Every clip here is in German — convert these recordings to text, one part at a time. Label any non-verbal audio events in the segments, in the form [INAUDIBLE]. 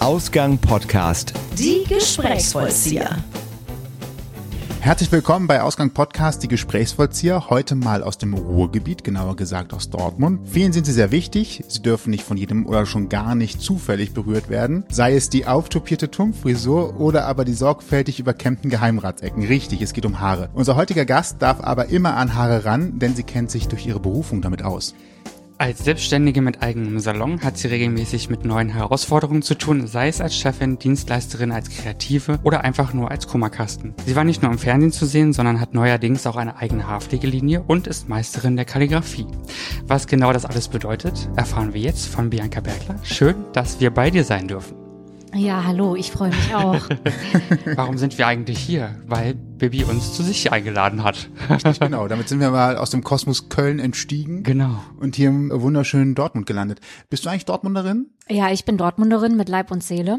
Ausgang Podcast. Die Gesprächsvollzieher. Herzlich willkommen bei Ausgang Podcast, die Gesprächsvollzieher. Heute mal aus dem Ruhrgebiet, genauer gesagt aus Dortmund. Vielen sind sie sehr wichtig. Sie dürfen nicht von jedem oder schon gar nicht zufällig berührt werden. Sei es die auftopierte Tumpfrisur oder aber die sorgfältig überkämmten Geheimratsecken. Richtig, es geht um Haare. Unser heutiger Gast darf aber immer an Haare ran, denn sie kennt sich durch ihre Berufung damit aus. Als Selbstständige mit eigenem Salon hat sie regelmäßig mit neuen Herausforderungen zu tun, sei es als Chefin, Dienstleisterin, als Kreative oder einfach nur als Kummerkasten. Sie war nicht nur im Fernsehen zu sehen, sondern hat neuerdings auch eine eigene Haarpflegelinie und ist Meisterin der Kalligrafie. Was genau das alles bedeutet, erfahren wir jetzt von Bianca Bergler. Schön, dass wir bei dir sein dürfen. Ja, hallo, ich freue mich auch. [LAUGHS] Warum sind wir eigentlich hier? Weil Bibi uns zu sich eingeladen hat. genau, damit sind wir mal aus dem Kosmos Köln entstiegen. Genau. Und hier im wunderschönen Dortmund gelandet. Bist du eigentlich Dortmunderin? Ja, ich bin Dortmunderin mit Leib und Seele.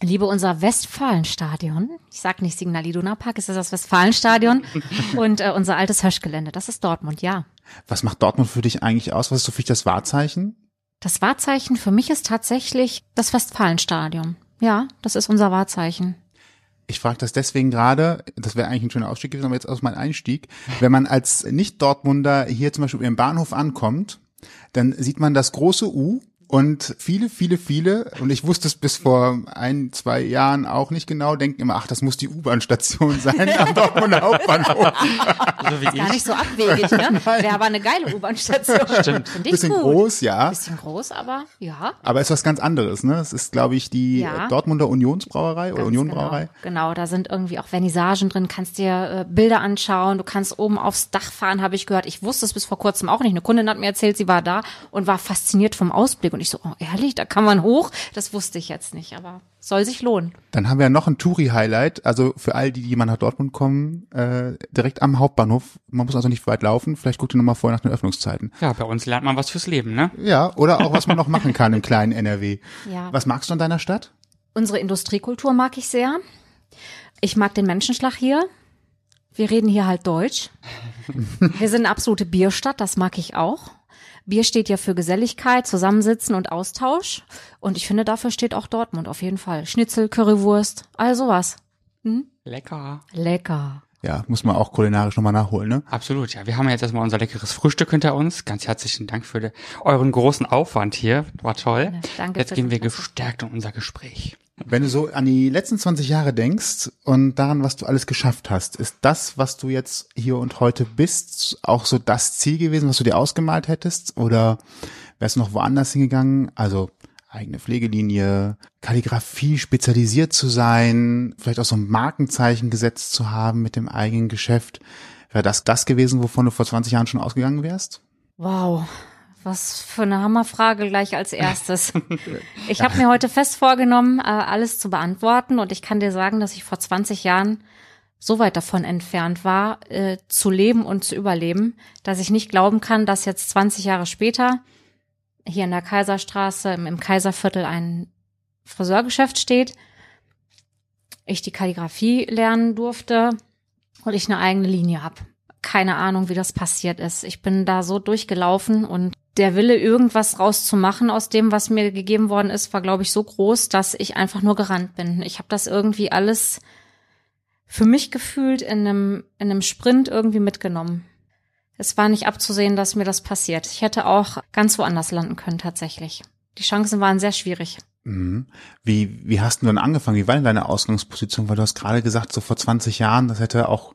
Liebe unser Westfalenstadion. Ich sag nicht Signal Iduna Park, es ist das Westfalenstadion. [LAUGHS] und äh, unser altes Höschgelände, das ist Dortmund, ja. Was macht Dortmund für dich eigentlich aus? Was ist so für dich das Wahrzeichen? Das Wahrzeichen für mich ist tatsächlich das Westfalenstadion. Ja, das ist unser Wahrzeichen. Ich frage das deswegen gerade, das wäre eigentlich ein schöner Ausstieg gewesen, aber jetzt aus meinem Einstieg. Wenn man als Nicht-Dortmunder hier zum Beispiel im Bahnhof ankommt, dann sieht man das große U und viele, viele, viele, und ich wusste es bis vor ein, zwei Jahren auch nicht genau, denken immer, ach, das muss die U-Bahn-Station [LAUGHS] sein am Dortmunder Hauptbahnhof. so wie ist gar nicht so abwegig, ne? [LAUGHS] Wäre aber eine geile U-Bahn-Station. [LAUGHS] Stimmt. Find Bisschen gut. groß, ja. Bisschen groß, aber ja. Aber ist was ganz anderes, ne? Es ist, glaube ich, die ja. Dortmunder Unionsbrauerei oder Unionbrauerei. Genau. genau, da sind irgendwie auch Vernissagen drin, kannst dir äh, Bilder anschauen, du kannst oben aufs Dach fahren, habe ich gehört. Ich wusste es bis vor kurzem auch nicht. Eine Kundin hat mir erzählt, sie war da und war fasziniert vom Ausblick und ich so, oh, ehrlich, da kann man hoch? Das wusste ich jetzt nicht, aber soll sich lohnen. Dann haben wir ja noch ein Touri-Highlight, also für all die, die mal nach Dortmund kommen, äh, direkt am Hauptbahnhof. Man muss also nicht weit laufen. Vielleicht guckt ihr nochmal vorher nach den Öffnungszeiten. Ja, bei uns lernt man was fürs Leben, ne? Ja, oder auch was man noch machen kann im kleinen NRW. Ja. Was magst du an deiner Stadt? Unsere Industriekultur mag ich sehr. Ich mag den Menschenschlag hier. Wir reden hier halt Deutsch. [LAUGHS] Wir sind eine absolute Bierstadt, das mag ich auch. Bier steht ja für Geselligkeit, Zusammensitzen und Austausch. Und ich finde, dafür steht auch Dortmund auf jeden Fall. Schnitzel, Currywurst, all sowas. Hm? Lecker. Lecker. Ja, muss man auch kulinarisch nochmal nachholen, ne? Absolut, ja. Wir haben jetzt erstmal unser leckeres Frühstück hinter uns. Ganz herzlichen Dank für de, euren großen Aufwand hier. War toll. Ja, danke. Jetzt gehen wir gestärkt in unser Gespräch. Wenn du so an die letzten 20 Jahre denkst und daran, was du alles geschafft hast, ist das, was du jetzt hier und heute bist, auch so das Ziel gewesen, was du dir ausgemalt hättest? Oder wärst du noch woanders hingegangen? Also eigene Pflegelinie, Kalligrafie spezialisiert zu sein, vielleicht auch so ein Markenzeichen gesetzt zu haben mit dem eigenen Geschäft. Wäre das das gewesen, wovon du vor 20 Jahren schon ausgegangen wärst? Wow, was für eine Hammerfrage gleich als erstes. [LAUGHS] Ich habe mir heute fest vorgenommen, äh, alles zu beantworten und ich kann dir sagen, dass ich vor 20 Jahren so weit davon entfernt war, äh, zu leben und zu überleben, dass ich nicht glauben kann, dass jetzt 20 Jahre später hier in der Kaiserstraße im Kaiserviertel ein Friseurgeschäft steht, ich die Kalligrafie lernen durfte und ich eine eigene Linie habe. Keine Ahnung, wie das passiert ist. Ich bin da so durchgelaufen und der Wille, irgendwas rauszumachen aus dem, was mir gegeben worden ist, war, glaube ich, so groß, dass ich einfach nur gerannt bin. Ich habe das irgendwie alles für mich gefühlt in einem, in einem Sprint irgendwie mitgenommen. Es war nicht abzusehen, dass mir das passiert. Ich hätte auch ganz woanders landen können, tatsächlich. Die Chancen waren sehr schwierig. Mhm. Wie, wie hast du denn angefangen? Wie war denn deine Ausgangsposition? Weil du hast gerade gesagt, so vor 20 Jahren, das hätte auch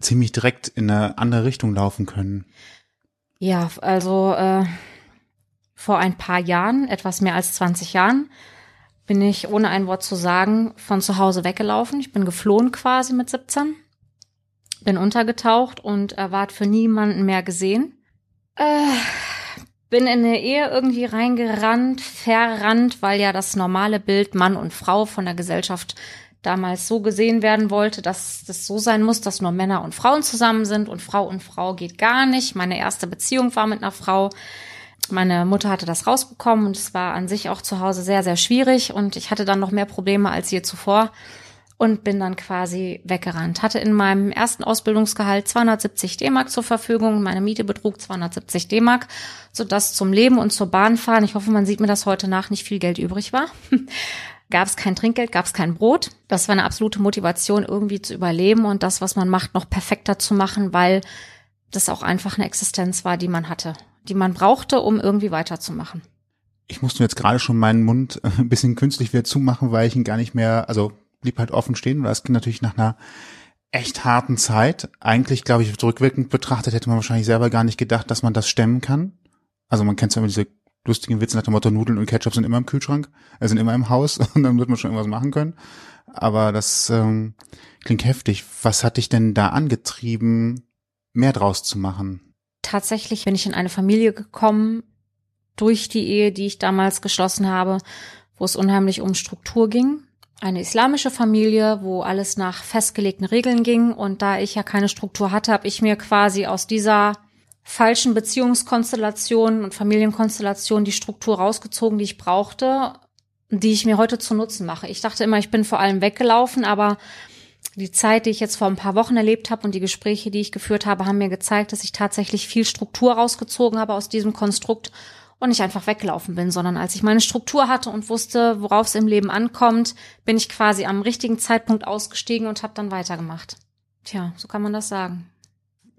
ziemlich direkt in eine andere Richtung laufen können. Ja, also äh, vor ein paar Jahren, etwas mehr als 20 Jahren, bin ich ohne ein Wort zu sagen von zu Hause weggelaufen. Ich bin geflohen quasi mit 17, bin untergetaucht und äh, ward für niemanden mehr gesehen. Äh, bin in eine Ehe irgendwie reingerannt, verrannt, weil ja das normale Bild Mann und Frau von der Gesellschaft damals so gesehen werden wollte, dass das so sein muss, dass nur Männer und Frauen zusammen sind und Frau und Frau geht gar nicht. Meine erste Beziehung war mit einer Frau. Meine Mutter hatte das rausbekommen und es war an sich auch zu Hause sehr, sehr schwierig und ich hatte dann noch mehr Probleme als je zuvor und bin dann quasi weggerannt. Hatte in meinem ersten Ausbildungsgehalt 270 D-Mark zur Verfügung. Meine Miete betrug 270 D-Mark, sodass zum Leben und zur Bahn fahren, ich hoffe, man sieht mir das heute nach, nicht viel Geld übrig war. Gab es kein Trinkgeld, gab es kein Brot. Das war eine absolute Motivation, irgendwie zu überleben und das, was man macht, noch perfekter zu machen, weil das auch einfach eine Existenz war, die man hatte, die man brauchte, um irgendwie weiterzumachen. Ich musste jetzt gerade schon meinen Mund äh, ein bisschen künstlich wieder zumachen, weil ich ihn gar nicht mehr, also blieb halt offen stehen, weil das ging natürlich nach einer echt harten Zeit. Eigentlich, glaube ich, rückwirkend betrachtet hätte man wahrscheinlich selber gar nicht gedacht, dass man das stemmen kann. Also man kennt ja immer diese lustigen Witze nach dem Motto, Nudeln und Ketchup sind immer im Kühlschrank, äh, sind immer im Haus [LAUGHS] und dann wird man schon irgendwas machen können. Aber das ähm, klingt heftig. Was hat dich denn da angetrieben, mehr draus zu machen? Tatsächlich bin ich in eine Familie gekommen durch die Ehe, die ich damals geschlossen habe, wo es unheimlich um Struktur ging. Eine islamische Familie, wo alles nach festgelegten Regeln ging. Und da ich ja keine Struktur hatte, habe ich mir quasi aus dieser falschen Beziehungskonstellationen und Familienkonstellationen die Struktur rausgezogen, die ich brauchte, die ich mir heute zu Nutzen mache. Ich dachte immer, ich bin vor allem weggelaufen, aber die Zeit, die ich jetzt vor ein paar Wochen erlebt habe und die Gespräche, die ich geführt habe, haben mir gezeigt, dass ich tatsächlich viel Struktur rausgezogen habe aus diesem Konstrukt und nicht einfach weggelaufen bin, sondern als ich meine Struktur hatte und wusste, worauf es im Leben ankommt, bin ich quasi am richtigen Zeitpunkt ausgestiegen und habe dann weitergemacht. Tja, so kann man das sagen.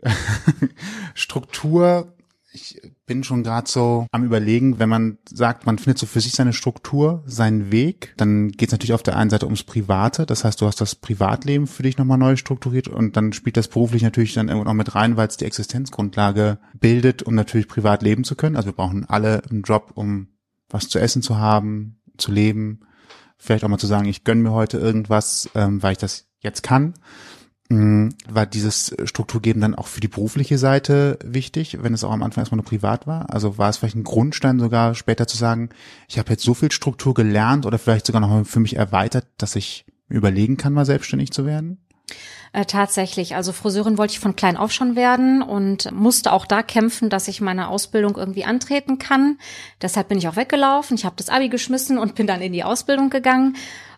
[LAUGHS] Struktur, ich bin schon gerade so am überlegen, wenn man sagt, man findet so für sich seine Struktur, seinen Weg, dann geht es natürlich auf der einen Seite ums Private, das heißt, du hast das Privatleben für dich nochmal neu strukturiert und dann spielt das beruflich natürlich dann irgendwo noch mit rein, weil es die Existenzgrundlage bildet, um natürlich privat leben zu können. Also wir brauchen alle einen Job, um was zu essen zu haben, zu leben, vielleicht auch mal zu sagen, ich gönn mir heute irgendwas, ähm, weil ich das jetzt kann. Mm, war dieses Strukturgeben dann auch für die berufliche Seite wichtig, wenn es auch am Anfang erstmal nur privat war? Also war es vielleicht ein Grundstein sogar später zu sagen, ich habe jetzt so viel Struktur gelernt oder vielleicht sogar noch für mich erweitert, dass ich überlegen kann, mal selbstständig zu werden? Äh, tatsächlich. Also Friseurin wollte ich von klein auf schon werden und musste auch da kämpfen, dass ich meine Ausbildung irgendwie antreten kann. Deshalb bin ich auch weggelaufen. Ich habe das Abi geschmissen und bin dann in die Ausbildung gegangen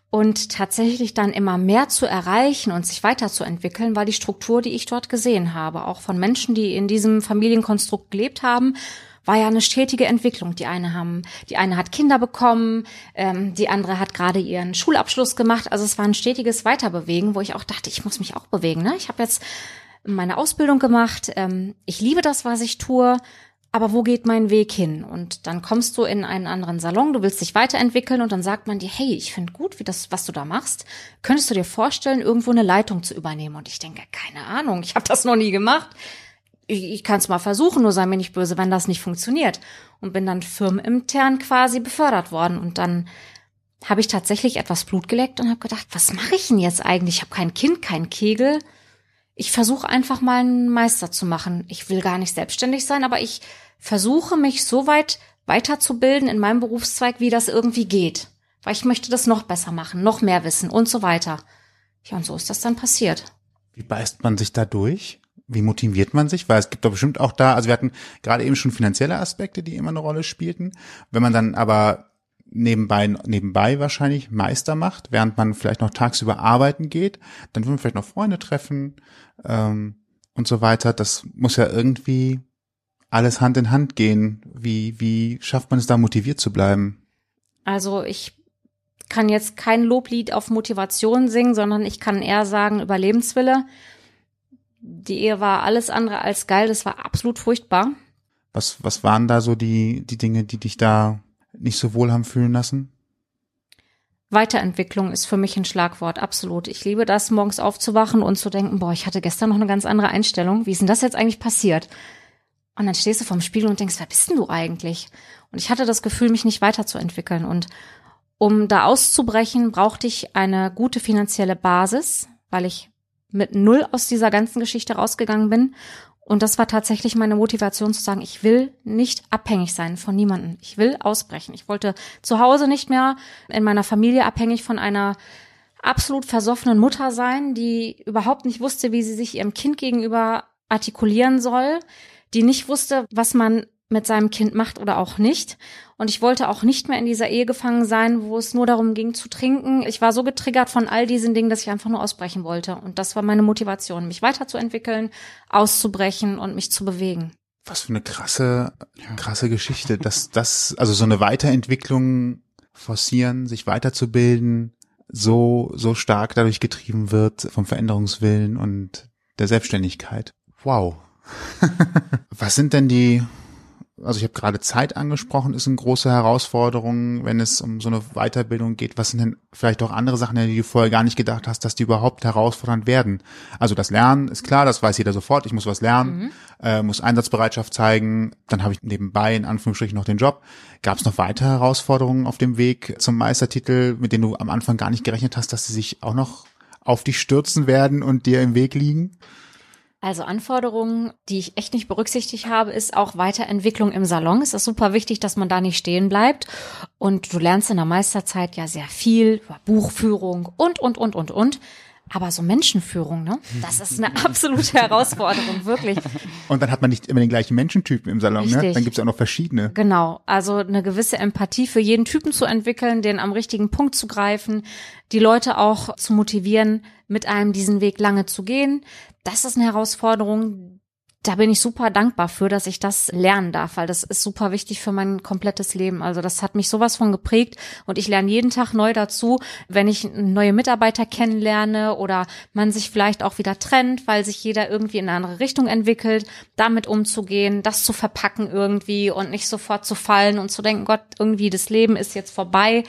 und tatsächlich dann immer mehr zu erreichen und sich weiterzuentwickeln, war die Struktur, die ich dort gesehen habe. Auch von Menschen, die in diesem Familienkonstrukt gelebt haben, war ja eine stetige Entwicklung. Die eine haben, die eine hat Kinder bekommen, ähm, die andere hat gerade ihren Schulabschluss gemacht. Also es war ein stetiges Weiterbewegen, wo ich auch dachte, ich muss mich auch bewegen. Ne? Ich habe jetzt meine Ausbildung gemacht. Ähm, ich liebe das, was ich tue aber wo geht mein Weg hin? Und dann kommst du in einen anderen Salon, du willst dich weiterentwickeln und dann sagt man dir, hey, ich finde gut, wie das, was du da machst. Könntest du dir vorstellen, irgendwo eine Leitung zu übernehmen? Und ich denke, keine Ahnung, ich habe das noch nie gemacht. Ich, ich kann es mal versuchen, nur sei mir nicht böse, wenn das nicht funktioniert. Und bin dann firmenintern quasi befördert worden. Und dann habe ich tatsächlich etwas Blut geleckt und habe gedacht, was mache ich denn jetzt eigentlich? Ich habe kein Kind, kein Kegel. Ich versuche einfach mal einen Meister zu machen. Ich will gar nicht selbstständig sein, aber ich versuche mich so weit weiterzubilden in meinem Berufszweig, wie das irgendwie geht. Weil ich möchte das noch besser machen, noch mehr wissen und so weiter. Ja, und so ist das dann passiert. Wie beißt man sich da durch? Wie motiviert man sich? Weil es gibt doch bestimmt auch da, also wir hatten gerade eben schon finanzielle Aspekte, die immer eine Rolle spielten. Wenn man dann aber nebenbei, nebenbei wahrscheinlich Meister macht, während man vielleicht noch tagsüber arbeiten geht, dann will man vielleicht noch Freunde treffen ähm, und so weiter. Das muss ja irgendwie alles Hand in Hand gehen. Wie, wie schafft man es da motiviert zu bleiben? Also ich kann jetzt kein Loblied auf Motivation singen, sondern ich kann eher sagen Überlebenswille. Die Ehe war alles andere als geil, das war absolut furchtbar. Was, was waren da so die, die Dinge, die dich da nicht so wohl haben fühlen lassen? Weiterentwicklung ist für mich ein Schlagwort, absolut. Ich liebe das, morgens aufzuwachen und zu denken, boah, ich hatte gestern noch eine ganz andere Einstellung. Wie ist denn das jetzt eigentlich passiert? Und dann stehst du vorm Spiegel und denkst, wer bist denn du eigentlich? Und ich hatte das Gefühl, mich nicht weiterzuentwickeln. Und um da auszubrechen, brauchte ich eine gute finanzielle Basis, weil ich mit null aus dieser ganzen Geschichte rausgegangen bin. Und das war tatsächlich meine Motivation zu sagen, ich will nicht abhängig sein von niemandem. Ich will ausbrechen. Ich wollte zu Hause nicht mehr in meiner Familie abhängig von einer absolut versoffenen Mutter sein, die überhaupt nicht wusste, wie sie sich ihrem Kind gegenüber artikulieren soll, die nicht wusste, was man mit seinem Kind macht oder auch nicht. Und ich wollte auch nicht mehr in dieser Ehe gefangen sein, wo es nur darum ging zu trinken. Ich war so getriggert von all diesen Dingen, dass ich einfach nur ausbrechen wollte. Und das war meine Motivation, mich weiterzuentwickeln, auszubrechen und mich zu bewegen. Was für eine krasse, krasse Geschichte, dass das, also so eine Weiterentwicklung forcieren, sich weiterzubilden, so, so stark dadurch getrieben wird vom Veränderungswillen und der Selbstständigkeit. Wow. [LAUGHS] Was sind denn die also ich habe gerade Zeit angesprochen, ist eine große Herausforderung, wenn es um so eine Weiterbildung geht. Was sind denn vielleicht auch andere Sachen, die du vorher gar nicht gedacht hast, dass die überhaupt herausfordernd werden? Also das Lernen ist klar, das weiß jeder sofort. Ich muss was lernen, mhm. äh, muss Einsatzbereitschaft zeigen. Dann habe ich nebenbei in Anführungsstrichen noch den Job. Gab es noch weitere Herausforderungen auf dem Weg zum Meistertitel, mit denen du am Anfang gar nicht gerechnet hast, dass sie sich auch noch auf dich stürzen werden und dir im Weg liegen? Also Anforderungen, die ich echt nicht berücksichtigt habe, ist auch Weiterentwicklung im Salon. Es ist super wichtig, dass man da nicht stehen bleibt. Und du lernst in der Meisterzeit ja sehr viel über Buchführung und, und, und, und, und. Aber so Menschenführung, ne? Das ist eine absolute [LAUGHS] Herausforderung, wirklich. Und dann hat man nicht immer den gleichen Menschentypen im Salon, ne? Richtig. ne? Dann gibt's auch noch verschiedene. Genau. Also eine gewisse Empathie für jeden Typen zu entwickeln, den am richtigen Punkt zu greifen, die Leute auch zu motivieren, mit einem diesen Weg lange zu gehen. Das ist eine Herausforderung, da bin ich super dankbar für, dass ich das lernen darf, weil das ist super wichtig für mein komplettes Leben. Also das hat mich sowas von geprägt und ich lerne jeden Tag neu dazu, wenn ich neue Mitarbeiter kennenlerne oder man sich vielleicht auch wieder trennt, weil sich jeder irgendwie in eine andere Richtung entwickelt, damit umzugehen, das zu verpacken irgendwie und nicht sofort zu fallen und zu denken, Gott, irgendwie das Leben ist jetzt vorbei.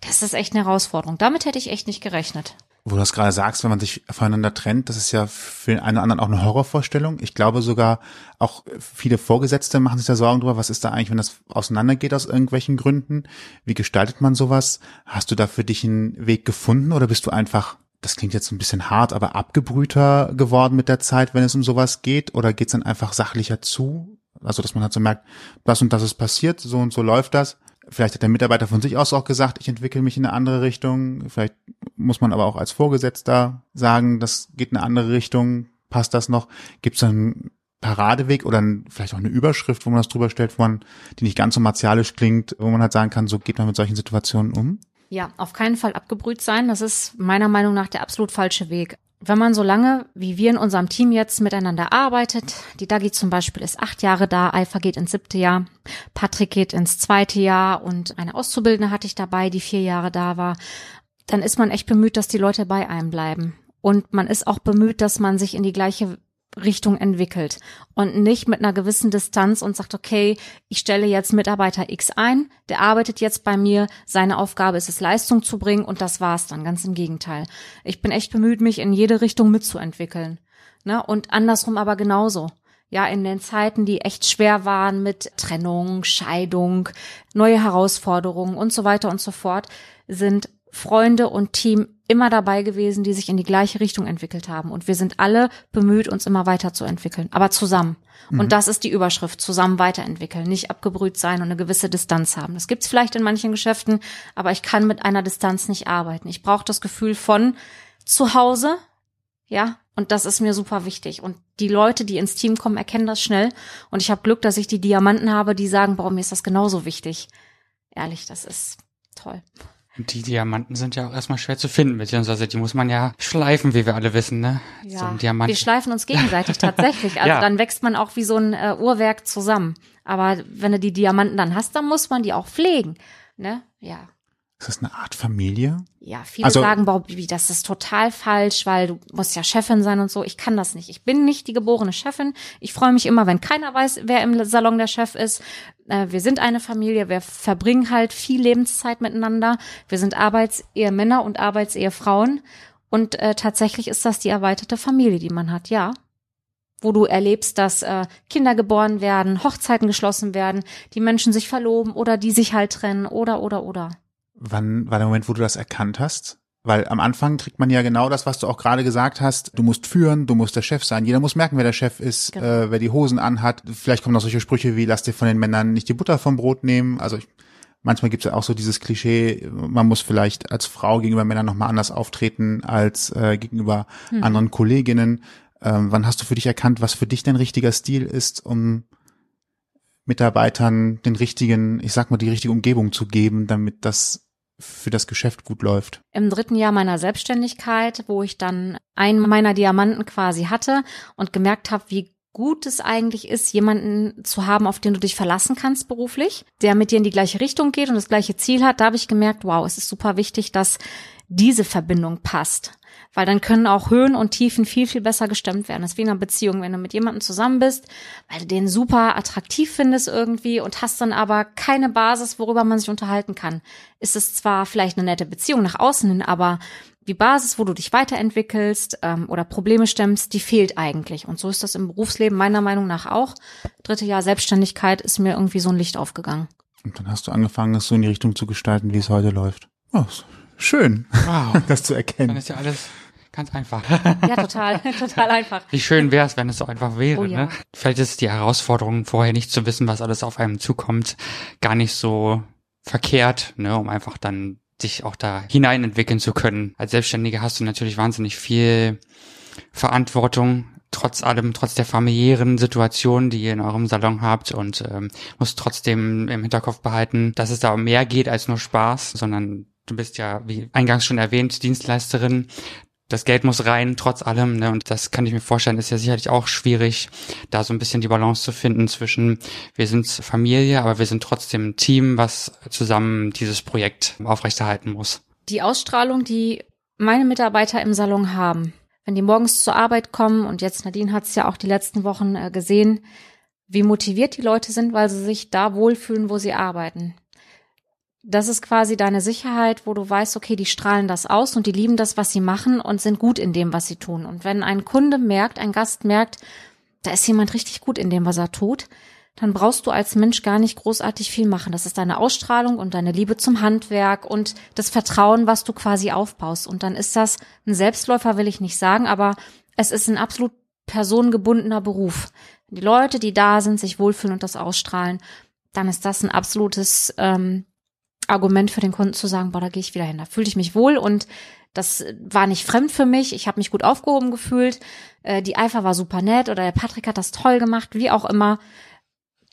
Das ist echt eine Herausforderung. Damit hätte ich echt nicht gerechnet wo du das gerade sagst, wenn man sich voneinander trennt, das ist ja für den einen oder anderen auch eine Horrorvorstellung. Ich glaube sogar, auch viele Vorgesetzte machen sich da Sorgen drüber, was ist da eigentlich, wenn das auseinandergeht aus irgendwelchen Gründen? Wie gestaltet man sowas? Hast du da für dich einen Weg gefunden oder bist du einfach, das klingt jetzt ein bisschen hart, aber abgebrühter geworden mit der Zeit, wenn es um sowas geht? Oder geht's dann einfach sachlicher zu? Also, dass man halt so merkt, das und das ist passiert, so und so läuft das Vielleicht hat der Mitarbeiter von sich aus auch gesagt, ich entwickle mich in eine andere Richtung. Vielleicht muss man aber auch als Vorgesetzter sagen, das geht in eine andere Richtung. Passt das noch? Gibt es einen Paradeweg oder vielleicht auch eine Überschrift, wo man das drüber stellt, wo man, die nicht ganz so martialisch klingt, wo man halt sagen kann, so geht man mit solchen Situationen um? Ja, auf keinen Fall abgebrüht sein. Das ist meiner Meinung nach der absolut falsche Weg wenn man so lange wie wir in unserem Team jetzt miteinander arbeitet, die Dagi zum Beispiel ist acht Jahre da, Alpha geht ins siebte Jahr, Patrick geht ins zweite Jahr und eine Auszubildende hatte ich dabei, die vier Jahre da war, dann ist man echt bemüht, dass die Leute bei einem bleiben. Und man ist auch bemüht, dass man sich in die gleiche Richtung entwickelt und nicht mit einer gewissen Distanz und sagt, okay, ich stelle jetzt Mitarbeiter X ein, der arbeitet jetzt bei mir, seine Aufgabe ist es, Leistung zu bringen und das war's dann, ganz im Gegenteil. Ich bin echt bemüht, mich in jede Richtung mitzuentwickeln. Ne? Und andersrum aber genauso. Ja, in den Zeiten, die echt schwer waren mit Trennung, Scheidung, neue Herausforderungen und so weiter und so fort, sind Freunde und Team immer dabei gewesen, die sich in die gleiche Richtung entwickelt haben. Und wir sind alle bemüht, uns immer weiterzuentwickeln, aber zusammen. Mhm. Und das ist die Überschrift, zusammen weiterentwickeln, nicht abgebrüht sein und eine gewisse Distanz haben. Das gibt's vielleicht in manchen Geschäften, aber ich kann mit einer Distanz nicht arbeiten. Ich brauche das Gefühl von zu Hause, ja, und das ist mir super wichtig. Und die Leute, die ins Team kommen, erkennen das schnell. Und ich habe Glück, dass ich die Diamanten habe, die sagen, boah, mir ist das genauso wichtig. Ehrlich, das ist toll. Die Diamanten sind ja auch erstmal schwer zu finden, beziehungsweise die muss man ja schleifen, wie wir alle wissen, ne? Ja, so wir schleifen uns gegenseitig tatsächlich. Also [LAUGHS] ja. dann wächst man auch wie so ein äh, Uhrwerk zusammen. Aber wenn du die Diamanten dann hast, dann muss man die auch pflegen, ne? Ja. Ist das eine Art Familie? Ja, viele also, sagen, Bobby, das ist total falsch, weil du musst ja Chefin sein und so. Ich kann das nicht. Ich bin nicht die geborene Chefin. Ich freue mich immer, wenn keiner weiß, wer im Salon der Chef ist. Äh, wir sind eine Familie. Wir verbringen halt viel Lebenszeit miteinander. Wir sind Arbeitsehemänner und Arbeitsehefrauen. Und äh, tatsächlich ist das die erweiterte Familie, die man hat, ja wo du erlebst, dass äh, Kinder geboren werden, Hochzeiten geschlossen werden, die Menschen sich verloben oder die sich halt trennen oder oder oder. Wann war der Moment, wo du das erkannt hast? Weil am Anfang kriegt man ja genau das, was du auch gerade gesagt hast. Du musst führen, du musst der Chef sein. Jeder muss merken, wer der Chef ist, genau. äh, wer die Hosen anhat. Vielleicht kommen noch solche Sprüche wie, lass dir von den Männern nicht die Butter vom Brot nehmen. Also ich, manchmal gibt es ja auch so dieses Klischee, man muss vielleicht als Frau gegenüber Männern nochmal anders auftreten als äh, gegenüber hm. anderen Kolleginnen. Ähm, wann hast du für dich erkannt, was für dich dein richtiger Stil ist, um Mitarbeitern den richtigen, ich sag mal, die richtige Umgebung zu geben, damit das für das Geschäft gut läuft? Im dritten Jahr meiner Selbstständigkeit, wo ich dann einen meiner Diamanten quasi hatte und gemerkt habe, wie gut es eigentlich ist, jemanden zu haben, auf den du dich verlassen kannst beruflich, der mit dir in die gleiche Richtung geht und das gleiche Ziel hat, da habe ich gemerkt, wow, es ist super wichtig, dass diese Verbindung passt. Weil dann können auch Höhen und Tiefen viel, viel besser gestemmt werden. Das ist wie in einer Beziehung, wenn du mit jemandem zusammen bist, weil du den super attraktiv findest irgendwie und hast dann aber keine Basis, worüber man sich unterhalten kann. Ist es zwar vielleicht eine nette Beziehung nach außen hin, aber die Basis, wo du dich weiterentwickelst ähm, oder Probleme stemmst, die fehlt eigentlich. Und so ist das im Berufsleben meiner Meinung nach auch. Dritte Jahr Selbstständigkeit ist mir irgendwie so ein Licht aufgegangen. Und dann hast du angefangen, es so in die Richtung zu gestalten, wie es heute läuft. Oh, schön, Wow. [LAUGHS] das zu Dann erkennen. ist ja alles ganz einfach. Ja, total, [LAUGHS] total einfach. Wie schön wäre es, wenn es so einfach wäre. Oh ja. ne? Vielleicht ist die Herausforderung, vorher nicht zu wissen, was alles auf einem zukommt, gar nicht so verkehrt, ne, um einfach dann sich auch da hinein entwickeln zu können. Als Selbstständiger hast du natürlich wahnsinnig viel Verantwortung, trotz allem, trotz der familiären Situation, die ihr in eurem Salon habt und ähm, musst trotzdem im Hinterkopf behalten, dass es da um mehr geht als nur Spaß, sondern du bist ja, wie eingangs schon erwähnt, Dienstleisterin. Das Geld muss rein, trotz allem, ne? Und das kann ich mir vorstellen, ist ja sicherlich auch schwierig, da so ein bisschen die Balance zu finden zwischen, wir sind Familie, aber wir sind trotzdem ein Team, was zusammen dieses Projekt aufrechterhalten muss. Die Ausstrahlung, die meine Mitarbeiter im Salon haben, wenn die morgens zur Arbeit kommen und jetzt Nadine hat es ja auch die letzten Wochen äh, gesehen, wie motiviert die Leute sind, weil sie sich da wohlfühlen, wo sie arbeiten. Das ist quasi deine Sicherheit, wo du weißt, okay, die strahlen das aus und die lieben das, was sie machen und sind gut in dem, was sie tun. Und wenn ein Kunde merkt, ein Gast merkt, da ist jemand richtig gut in dem, was er tut, dann brauchst du als Mensch gar nicht großartig viel machen. Das ist deine Ausstrahlung und deine Liebe zum Handwerk und das Vertrauen, was du quasi aufbaust. Und dann ist das ein Selbstläufer, will ich nicht sagen, aber es ist ein absolut personengebundener Beruf. Die Leute, die da sind, sich wohlfühlen und das ausstrahlen, dann ist das ein absolutes ähm, Argument für den Kunden zu sagen, boah, da gehe ich wieder hin. Da fühlte ich mich wohl und das war nicht fremd für mich. Ich habe mich gut aufgehoben gefühlt. Äh, die Eifer war super nett oder der Patrick hat das toll gemacht, wie auch immer.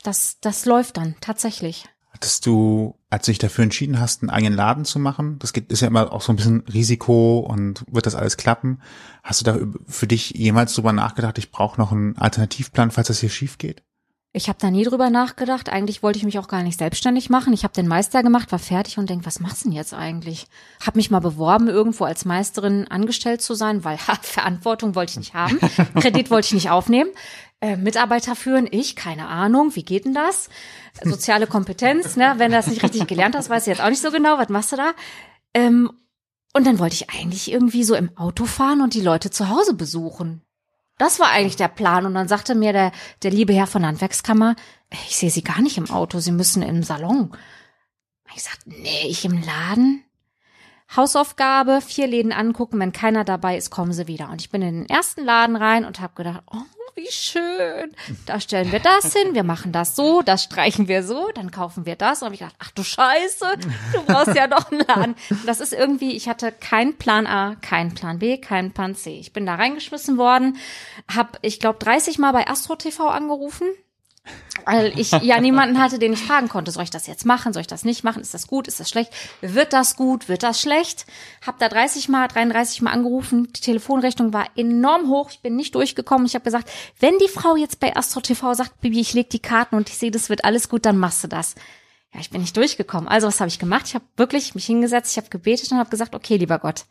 Das, das läuft dann tatsächlich. Hattest du, als du dich dafür entschieden hast, einen eigenen Laden zu machen, das geht, ist ja immer auch so ein bisschen Risiko und wird das alles klappen? Hast du da für dich jemals drüber nachgedacht, ich brauche noch einen Alternativplan, falls das hier schief geht? Ich habe da nie drüber nachgedacht. Eigentlich wollte ich mich auch gar nicht selbstständig machen. Ich habe den Meister gemacht, war fertig und denk, was machst du denn jetzt eigentlich? Hab mich mal beworben, irgendwo als Meisterin angestellt zu sein, weil ha, Verantwortung wollte ich nicht haben. [LAUGHS] Kredit wollte ich nicht aufnehmen. Äh, Mitarbeiter führen, ich, keine Ahnung, wie geht denn das? Soziale Kompetenz, ne? Wenn du das nicht richtig gelernt hast, weißt du jetzt auch nicht so genau, was machst du da? Ähm, und dann wollte ich eigentlich irgendwie so im Auto fahren und die Leute zu Hause besuchen. Das war eigentlich der Plan. Und dann sagte mir der, der liebe Herr von Handwerkskammer, ich sehe Sie gar nicht im Auto, Sie müssen im Salon. Ich sagte, nee, ich im Laden. Hausaufgabe, vier Läden angucken, wenn keiner dabei ist, kommen Sie wieder. Und ich bin in den ersten Laden rein und habe gedacht, oh, wie schön. Da stellen wir das hin, wir machen das so, das streichen wir so, dann kaufen wir das. Und habe ich gedacht, ach du Scheiße, du brauchst ja doch einen Laden. Das ist irgendwie, ich hatte keinen Plan A, keinen Plan B, keinen Plan C. Ich bin da reingeschmissen worden, habe, ich glaube, 30 Mal bei Astro TV angerufen, weil ich ja niemanden hatte, den ich fragen konnte, soll ich das jetzt machen, soll ich das nicht machen, ist das gut, ist das schlecht, wird das gut, wird das schlecht? Hab da 30 mal, 33 mal angerufen, die Telefonrechnung war enorm hoch, ich bin nicht durchgekommen. Ich habe gesagt, wenn die Frau jetzt bei Astro TV sagt, Bibi, ich leg die Karten und ich sehe, das wird alles gut, dann machst du das. Ja, ich bin nicht durchgekommen. Also was habe ich gemacht? Ich habe wirklich mich hingesetzt, ich habe gebetet und habe gesagt, okay, lieber Gott,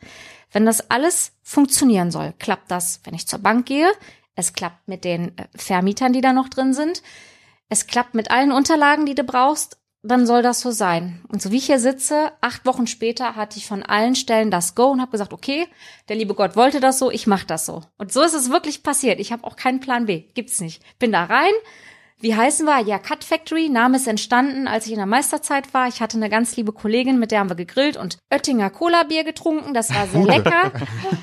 wenn das alles funktionieren soll, klappt das, wenn ich zur Bank gehe, es klappt mit den äh, Vermietern, die da noch drin sind, es klappt mit allen Unterlagen, die du brauchst, dann soll das so sein. Und so wie ich hier sitze, acht Wochen später hatte ich von allen Stellen das Go und habe gesagt, okay, der liebe Gott wollte das so, ich mache das so. Und so ist es wirklich passiert. Ich habe auch keinen Plan B, gibt's nicht. Bin da rein. Wie heißen wir? Ja, Cut Factory. Name ist entstanden, als ich in der Meisterzeit war. Ich hatte eine ganz liebe Kollegin, mit der haben wir gegrillt und Oettinger Cola-Bier getrunken. Das war sehr lecker.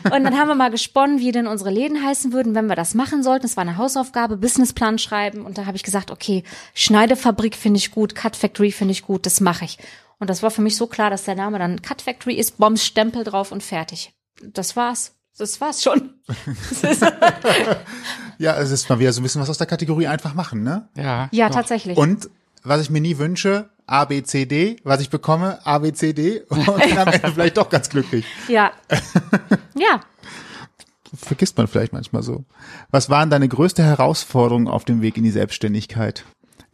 Und dann haben wir mal gesponnen, wie denn unsere Läden heißen würden, wenn wir das machen sollten. Das war eine Hausaufgabe, Businessplan schreiben. Und da habe ich gesagt, okay, Schneidefabrik finde ich gut, Cut Factory finde ich gut, das mache ich. Und das war für mich so klar, dass der Name dann Cut Factory ist, Bombs Stempel drauf und fertig. Das war's. Das war's schon. [LAUGHS] Ja, es ist mal wieder so ein bisschen was aus der Kategorie einfach machen, ne? Ja. Ja, doch. tatsächlich. Und was ich mir nie wünsche, A, B, C, D, was ich bekomme, A, B, C, D [LAUGHS] und dann am Ende vielleicht doch ganz glücklich. Ja. [LAUGHS] Ja. vergisst man vielleicht manchmal so. Was waren deine größte Herausforderung auf dem Weg in die Selbstständigkeit?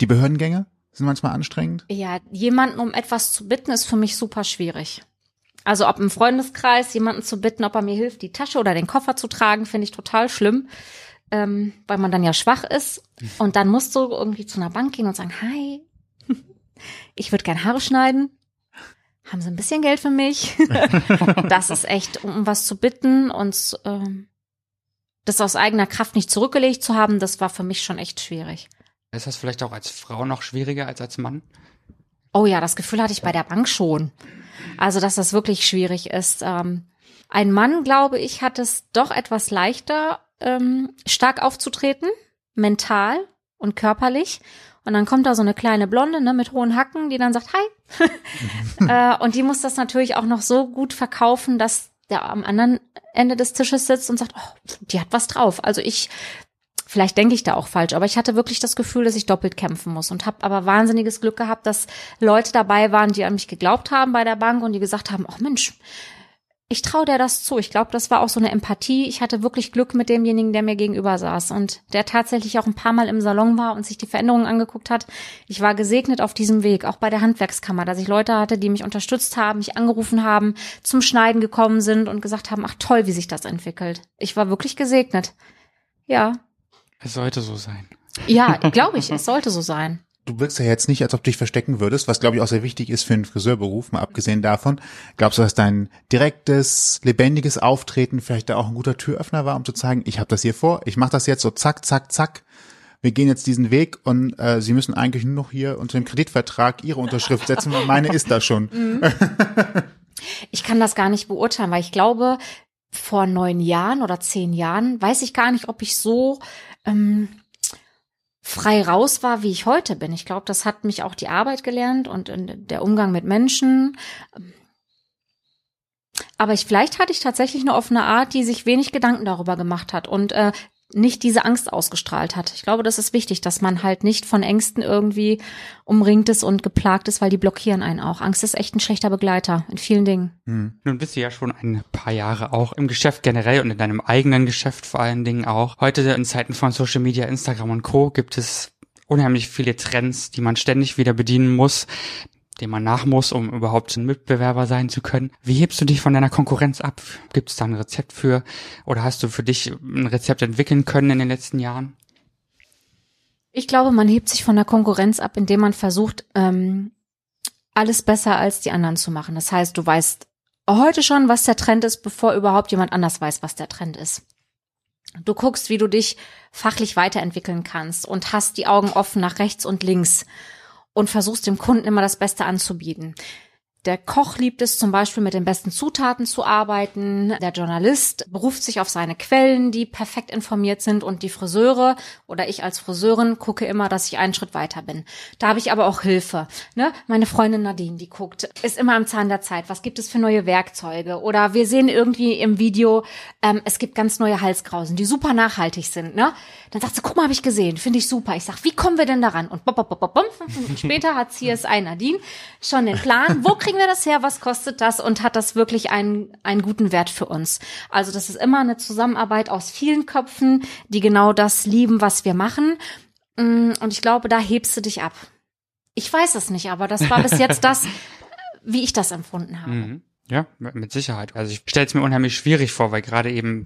Die Behördengänge sind manchmal anstrengend? Ja, jemanden um etwas zu bitten, ist für mich super schwierig. Also ob im Freundeskreis jemanden zu bitten, ob er mir hilft, die Tasche oder den Koffer zu tragen, finde ich total schlimm, ähm, weil man dann ja schwach ist. Und dann musst du irgendwie zu einer Bank gehen und sagen, hi, ich würde gern Haare schneiden. Haben Sie ein bisschen Geld für mich? [LAUGHS] das ist echt, um was zu bitten und ähm, das aus eigener Kraft nicht zurückgelegt zu haben, das war für mich schon echt schwierig. Ist das vielleicht auch als Frau noch schwieriger als als Mann? Oh ja, das Gefühl hatte ich bei der Bank schon. Also, dass das wirklich schwierig ist. Ähm, ein Mann, glaube ich, hat es doch etwas leichter, ähm, stark aufzutreten, mental und körperlich. Und dann kommt da so eine kleine Blonde ne, mit hohen Hacken, die dann sagt, hi. [LAUGHS] äh, und die muss das natürlich auch noch so gut verkaufen, dass der am anderen Ende des Tisches sitzt und sagt, oh, die hat was drauf. Also ich Vielleicht denke ich da auch falsch, aber ich hatte wirklich das Gefühl, dass ich doppelt kämpfen muss und habe aber wahnsinniges Glück gehabt, dass Leute dabei waren, die an mich geglaubt haben bei der Bank und die gesagt haben, ach Mensch, ich traue der das zu. Ich glaube, das war auch so eine Empathie. Ich hatte wirklich Glück mit demjenigen, der mir gegenüber saß und der tatsächlich auch ein paar Mal im Salon war und sich die Veränderungen angeguckt hat. Ich war gesegnet auf diesem Weg, auch bei der Handwerkskammer, dass ich Leute hatte, die mich unterstützt haben, mich angerufen haben, zum Schneiden gekommen sind und gesagt haben, ach toll, wie sich das entwickelt. Ich war wirklich gesegnet. Ja, es sollte so sein. Ja, glaube ich, es sollte so sein. Du wirkst ja jetzt nicht, als ob du dich verstecken würdest, was glaube ich auch sehr wichtig ist für einen Friseurberuf, mal abgesehen davon. Glaubst du, dass dein direktes, lebendiges Auftreten vielleicht da auch ein guter Türöffner war, um zu zeigen, ich habe das hier vor, ich mache das jetzt so zack, zack, zack. Wir gehen jetzt diesen Weg und äh, Sie müssen eigentlich nur noch hier unter dem Kreditvertrag Ihre Unterschrift setzen, weil meine ist da schon. Mhm. Ich kann das gar nicht beurteilen, weil ich glaube, vor neun Jahren oder zehn Jahren, weiß ich gar nicht, ob ich so ähm, frei raus war, wie ich heute bin. Ich glaube, das hat mich auch die Arbeit gelernt und der Umgang mit Menschen. Aber ich, vielleicht hatte ich tatsächlich eine offene Art, die sich wenig Gedanken darüber gemacht hat und äh, nicht diese Angst ausgestrahlt hat. Ich glaube, das ist wichtig, dass man halt nicht von Ängsten irgendwie umringt ist und geplagt ist, weil die blockieren einen auch. Angst ist echt ein schlechter Begleiter in vielen Dingen. Hm. Nun bist du ja schon ein paar Jahre auch im Geschäft generell und in deinem eigenen Geschäft vor allen Dingen auch. Heute in Zeiten von Social Media, Instagram und Co. gibt es unheimlich viele Trends, die man ständig wieder bedienen muss dem man nach muss, um überhaupt ein Mitbewerber sein zu können. Wie hebst du dich von deiner Konkurrenz ab? Gibt es da ein Rezept für? Oder hast du für dich ein Rezept entwickeln können in den letzten Jahren? Ich glaube, man hebt sich von der Konkurrenz ab, indem man versucht, ähm, alles besser als die anderen zu machen. Das heißt, du weißt heute schon, was der Trend ist, bevor überhaupt jemand anders weiß, was der Trend ist. Du guckst, wie du dich fachlich weiterentwickeln kannst und hast die Augen offen nach rechts und links und versuchst dem Kunden immer das Beste anzubieten. Der Koch liebt es zum Beispiel mit den besten Zutaten zu arbeiten. Der Journalist beruft sich auf seine Quellen, die perfekt informiert sind. Und die Friseure oder ich als Friseurin gucke immer, dass ich einen Schritt weiter bin. Da habe ich aber auch Hilfe. Ne? Meine Freundin Nadine, die guckt, ist immer am Zahn der Zeit. Was gibt es für neue Werkzeuge? Oder wir sehen irgendwie im Video, ähm, es gibt ganz neue Halskrausen, die super nachhaltig sind. Ne? Dann sagt sie, guck mal, habe ich gesehen, finde ich super. Ich sag, wie kommen wir denn daran? Und bop, bop, bop, bop, bop. [LAUGHS] später hat CSI Nadine schon den Plan, wo kriegen wir das her, was kostet das und hat das wirklich einen, einen guten Wert für uns. Also das ist immer eine Zusammenarbeit aus vielen Köpfen, die genau das lieben, was wir machen. Mm, und ich glaube, da hebst du dich ab. Ich weiß es nicht, aber das war bis jetzt [LAUGHS] das, wie ich das empfunden habe. Mhm. Ja, mit Sicherheit. Also ich stelle es mir unheimlich schwierig vor, weil gerade eben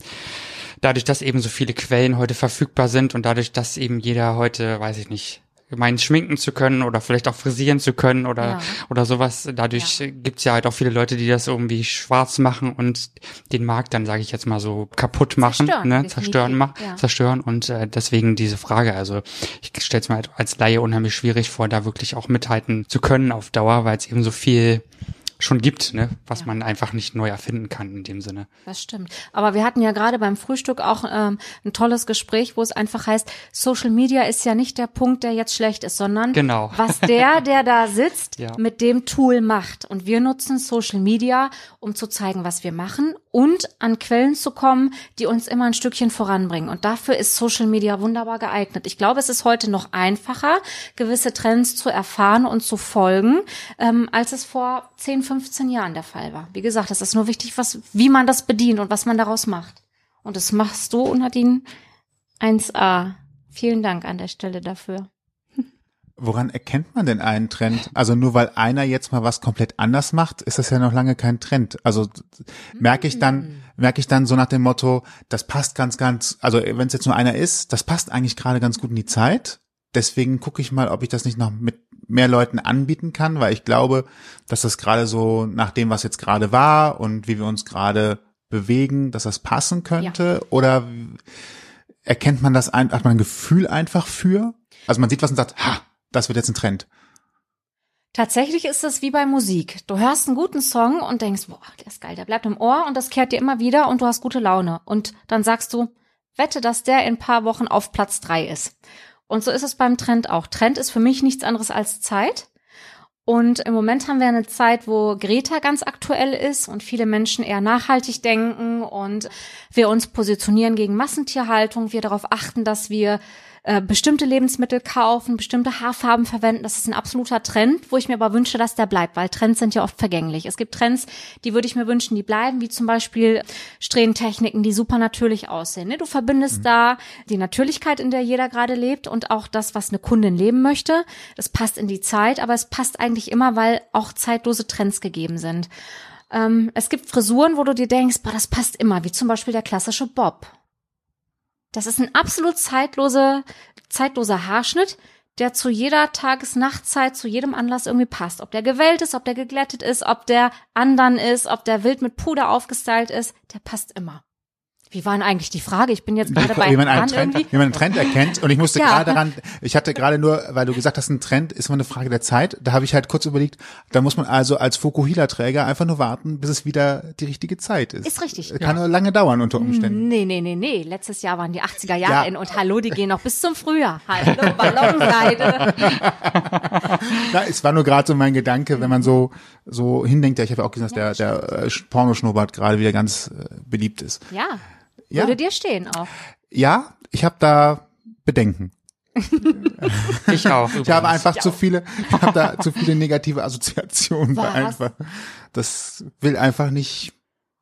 dadurch, dass eben so viele Quellen heute verfügbar sind und dadurch, dass eben jeder heute, weiß ich nicht, meinen schminken zu können oder vielleicht auch frisieren zu können oder ja. oder sowas. Dadurch ja. gibt's ja halt auch viele Leute, die das irgendwie schwarz machen und den Markt dann, sage ich jetzt mal so, kaputt machen, zerstören, ne? zerstören, machen, ja. zerstören. Und äh, deswegen diese Frage. Also ich stelle es mir halt als Laie unheimlich schwierig vor, da wirklich auch mithalten zu können auf Dauer, weil es eben so viel schon gibt, ne? was ja. man einfach nicht neu erfinden kann in dem Sinne. Das stimmt. Aber wir hatten ja gerade beim Frühstück auch ähm, ein tolles Gespräch, wo es einfach heißt, Social Media ist ja nicht der Punkt, der jetzt schlecht ist, sondern genau. [LAUGHS] was der, der da sitzt, ja. mit dem Tool macht. Und wir nutzen Social Media, um zu zeigen, was wir machen und an Quellen zu kommen, die uns immer ein Stückchen voranbringen. Und dafür ist Social Media wunderbar geeignet. Ich glaube, es ist heute noch einfacher, gewisse Trends zu erfahren und zu folgen, ähm, als es vor 10, 15 Jahren der Fall war. Wie gesagt, es ist nur wichtig, was, wie man das bedient und was man daraus macht. Und das machst du, Nadine, 1A. Vielen Dank an der Stelle dafür. Woran erkennt man denn einen Trend? Also nur weil einer jetzt mal was komplett anders macht, ist das ja noch lange kein Trend. Also merke ich dann, merke ich dann so nach dem Motto, das passt ganz, ganz, also wenn es jetzt nur einer ist, das passt eigentlich gerade ganz gut in die Zeit. Deswegen gucke ich mal, ob ich das nicht noch mit mehr Leuten anbieten kann, weil ich glaube, dass das gerade so nach dem, was jetzt gerade war und wie wir uns gerade bewegen, dass das passen könnte? Ja. Oder erkennt man das ein, hat man ein Gefühl einfach für? Also man sieht was und sagt, ha, das wird jetzt ein Trend. Tatsächlich ist es wie bei Musik. Du hörst einen guten Song und denkst, boah, der ist geil, der bleibt im Ohr und das kehrt dir immer wieder und du hast gute Laune. Und dann sagst du, wette, dass der in ein paar Wochen auf Platz drei ist. Und so ist es beim Trend auch. Trend ist für mich nichts anderes als Zeit. Und im Moment haben wir eine Zeit, wo Greta ganz aktuell ist und viele Menschen eher nachhaltig denken und wir uns positionieren gegen Massentierhaltung, wir darauf achten, dass wir äh, bestimmte Lebensmittel kaufen, bestimmte Haarfarben verwenden. Das ist ein absoluter Trend, wo ich mir aber wünsche, dass der bleibt, weil Trends sind ja oft vergänglich. Es gibt Trends, die würde ich mir wünschen, die bleiben, wie zum Beispiel Strähnentechniken, die super natürlich aussehen. Ne? Du verbindest mhm. da die Natürlichkeit, in der jeder gerade lebt und auch das, was eine Kundin leben möchte. Das passt in die Zeit, aber es passt eigentlich immer, weil auch zeitlose Trends gegeben sind. Ähm, es gibt Frisuren, wo du dir denkst, boah, das passt immer, wie zum Beispiel der klassische Bob. Das ist ein absolut zeitlose, zeitloser Haarschnitt, der zu jeder Tages-Nachtzeit, zu jedem Anlass irgendwie passt. Ob der gewellt ist, ob der geglättet ist, ob der andern ist, ob der wild mit Puder aufgestylt ist, der passt immer. Wie war denn eigentlich die Frage? Ich bin jetzt gerade bei wie man einen Trend, irgendwie. Wie man einen Trend erkennt. Und ich musste ja. gerade daran, ich hatte gerade nur, weil du gesagt hast, ein Trend ist immer eine Frage der Zeit. Da habe ich halt kurz überlegt, da muss man also als Fokuhila-Träger einfach nur warten, bis es wieder die richtige Zeit ist. Ist richtig. Kann ja. nur lange dauern unter Umständen. Nee, nee, nee, nee. Letztes Jahr waren die 80er Jahre ja. in und hallo, die gehen noch bis zum Frühjahr. Hallo, Ballonseide. [LAUGHS] Na, es war nur gerade so mein Gedanke, wenn man so, so hindenkt, ja, ich habe ja auch gesehen, dass der, der äh, Pornoschnurrbart gerade wieder ganz äh, beliebt ist. Ja. Ja. Würde dir stehen auch. Ja, ich habe da Bedenken. [LAUGHS] ich auch. Übrigens. Ich habe einfach ich zu viele, ich habe da zu viele [LAUGHS] negative Assoziationen. Was? Einfach, das will einfach nicht,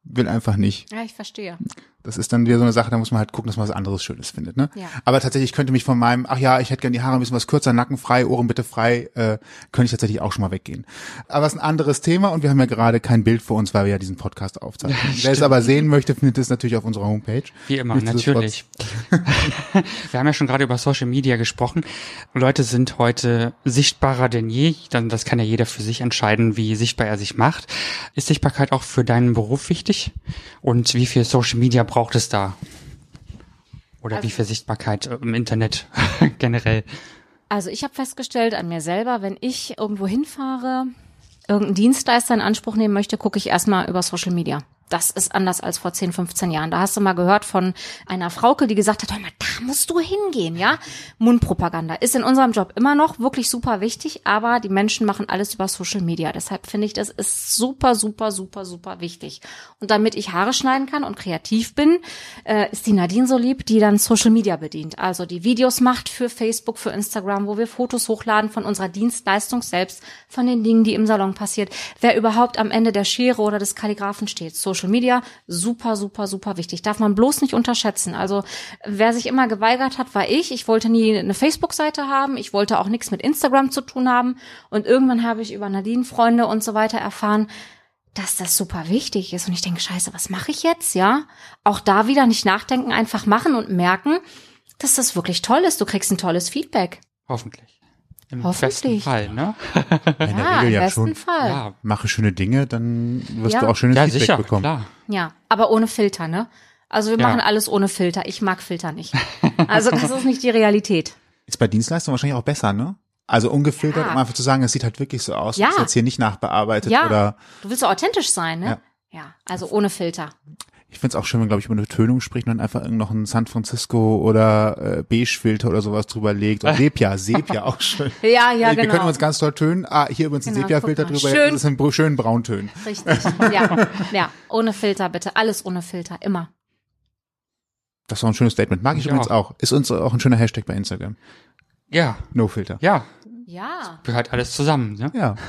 will einfach nicht. Ja, ich verstehe. Das ist dann wieder so eine Sache, da muss man halt gucken, dass man was anderes Schönes findet. Ne? Ja. Aber tatsächlich, ich könnte mich von meinem, ach ja, ich hätte gerne die Haare ein bisschen was kürzer, Nacken frei, Ohren bitte frei, äh, könnte ich tatsächlich auch schon mal weggehen. Aber es ist ein anderes Thema und wir haben ja gerade kein Bild vor uns, weil wir ja diesen Podcast aufzeichnen. Ja, Wer es aber sehen möchte, findet es natürlich auf unserer Homepage. Wie immer, natürlich. [LAUGHS] wir haben ja schon gerade über Social Media gesprochen. Leute sind heute sichtbarer denn je. Dann, das kann ja jeder für sich entscheiden, wie sichtbar er sich macht. Ist Sichtbarkeit auch für deinen Beruf wichtig? Und wie viel Social Media braucht es da? Oder also, wie viel Sichtbarkeit im Internet [LAUGHS] generell? Also ich habe festgestellt an mir selber, wenn ich irgendwo hinfahre, irgendeinen Dienstleister in Anspruch nehmen möchte, gucke ich erstmal über Social Media das ist anders als vor 10, 15 Jahren. Da hast du mal gehört von einer Frauke, die gesagt hat, hör mal, da musst du hingehen, ja? Mundpropaganda ist in unserem Job immer noch wirklich super wichtig, aber die Menschen machen alles über Social Media. Deshalb finde ich, das ist super, super, super, super wichtig. Und damit ich Haare schneiden kann und kreativ bin, äh, ist die Nadine so lieb, die dann Social Media bedient. Also die Videos macht für Facebook, für Instagram, wo wir Fotos hochladen von unserer Dienstleistung selbst, von den Dingen, die im Salon passiert, wer überhaupt am Ende der Schere oder des Kalligraphen steht. Social Social Media super, super, super wichtig. Darf man bloß nicht unterschätzen. Also wer sich immer geweigert hat, war ich. Ich wollte nie eine Facebook-Seite haben. Ich wollte auch nichts mit Instagram zu tun haben. Und irgendwann habe ich über Nadine-Freunde und so weiter erfahren, dass das super wichtig ist. Und ich denke, scheiße, was mache ich jetzt? Ja, auch da wieder nicht nachdenken, einfach machen und merken, dass das wirklich toll ist. Du kriegst ein tolles Feedback. Hoffentlich. Im besten Fall, ne? In der Regel im ja besten schon. Fall. Ja, mache schöne Dinge, dann wirst ja. du auch schönes ja, Feedback sicher, bekommen. Klar. Ja, aber ohne Filter, ne? Also wir ja. machen alles ohne Filter. Ich mag Filter nicht. Also das ist nicht die Realität. Ist bei Dienstleistungen wahrscheinlich auch besser, ne? Also ungefiltert, um einfach zu sagen, es sieht halt wirklich so aus, ja. ist jetzt hier nicht nachbearbeitet ja. oder. Du willst so authentisch sein, ne? Ja, ja also ohne Filter. Ich finde es auch schön, wenn, glaube ich, über eine Tönung spricht und dann einfach noch ein San Francisco oder äh, Beige-Filter oder sowas drüber legt. Und Sepia, Sepia auch schön. [LAUGHS] ja, ja, wir genau. Wir können uns ganz toll tönen. Ah, hier übrigens genau, ein Sepia-Filter drüber. Schön. Das sind schönen Brauntönen. Richtig, ja. Ja, ohne Filter bitte. Alles ohne Filter, immer. Das war ein schönes Statement. Mag ich, ich übrigens auch. auch. Ist uns auch ein schöner Hashtag bei Instagram. Ja. No Filter. Ja. Ja. gehört alles zusammen, ne? Ja. [LAUGHS]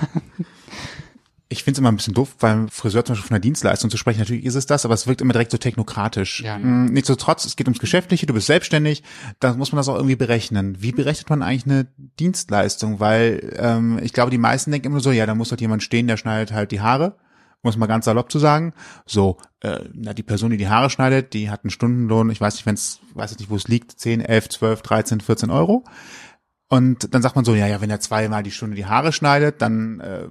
Ich finde es immer ein bisschen doof, beim Friseur zum Beispiel von der Dienstleistung zu sprechen. Natürlich ist es das, aber es wirkt immer direkt so technokratisch. Ja. Mm, Nichtsdestotrotz, es geht ums Geschäftliche, du bist selbstständig, da muss man das auch irgendwie berechnen. Wie berechnet man eigentlich eine Dienstleistung? Weil ähm, ich glaube, die meisten denken immer so, ja, da muss halt jemand stehen, der schneidet halt die Haare, muss man ganz salopp zu sagen. So, äh, na, die Person, die die Haare schneidet, die hat einen Stundenlohn, ich weiß nicht, wenn es, weiß ich nicht, wo es liegt, 10, 11, 12, 13, 14 Euro. Und dann sagt man so, ja, ja, wenn er zweimal die Stunde die Haare schneidet, dann äh,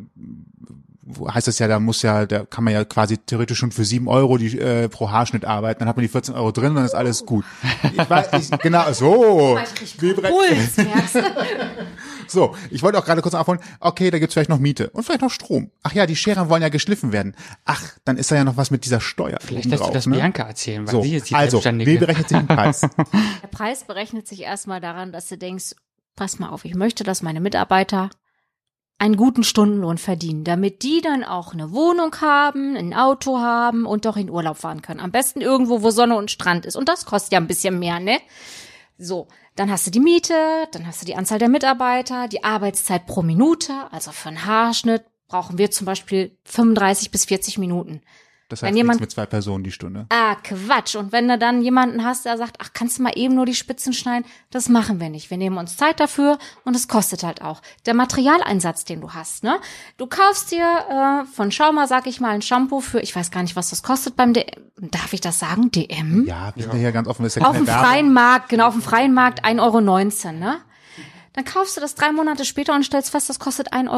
heißt das ja, da muss ja, da kann man ja quasi theoretisch schon für sieben Euro die, äh, pro Haarschnitt arbeiten, dann hat man die 14 Euro drin und dann ist alles gut. Ich weiß, ich, genau, so. Puls, du? [LAUGHS] so, ich wollte auch gerade kurz aufholen, okay, da gibt's vielleicht noch Miete und vielleicht noch Strom. Ach ja, die Scheren wollen ja geschliffen werden. Ach, dann ist da ja noch was mit dieser Steuer. Vielleicht lässt du das ne? Bianca erzählen, weil So, sie ist die also, Selbstständige. wie berechnet sich ein Preis? [LAUGHS] Der Preis berechnet sich erstmal daran, dass du denkst, pass mal auf, ich möchte, dass meine Mitarbeiter einen guten Stundenlohn verdienen, damit die dann auch eine Wohnung haben, ein Auto haben und doch in Urlaub fahren können. Am besten irgendwo, wo Sonne und Strand ist. Und das kostet ja ein bisschen mehr, ne? So, dann hast du die Miete, dann hast du die Anzahl der Mitarbeiter, die Arbeitszeit pro Minute. Also für einen Haarschnitt brauchen wir zum Beispiel 35 bis 40 Minuten. Das Wenn heißt, jemand- nichts mit zwei Personen die Stunde. Ah, Quatsch. Und wenn du dann jemanden hast, der sagt, ach, kannst du mal eben nur die Spitzen schneiden? Das machen wir nicht. Wir nehmen uns Zeit dafür und es kostet halt auch. Der Materialeinsatz, den du hast, ne? Du kaufst dir äh, von Schauma, sag ich mal, ein Shampoo für, ich weiß gar nicht, was das kostet beim DM. Darf ich das sagen? DM? Ja, wir sind ja hier ganz offen, ist ja Auf dem freien Markt, genau, auf dem freien Markt 1,19 Euro, ne? Dann kaufst du das drei Monate später und stellst fest, das kostet 1,39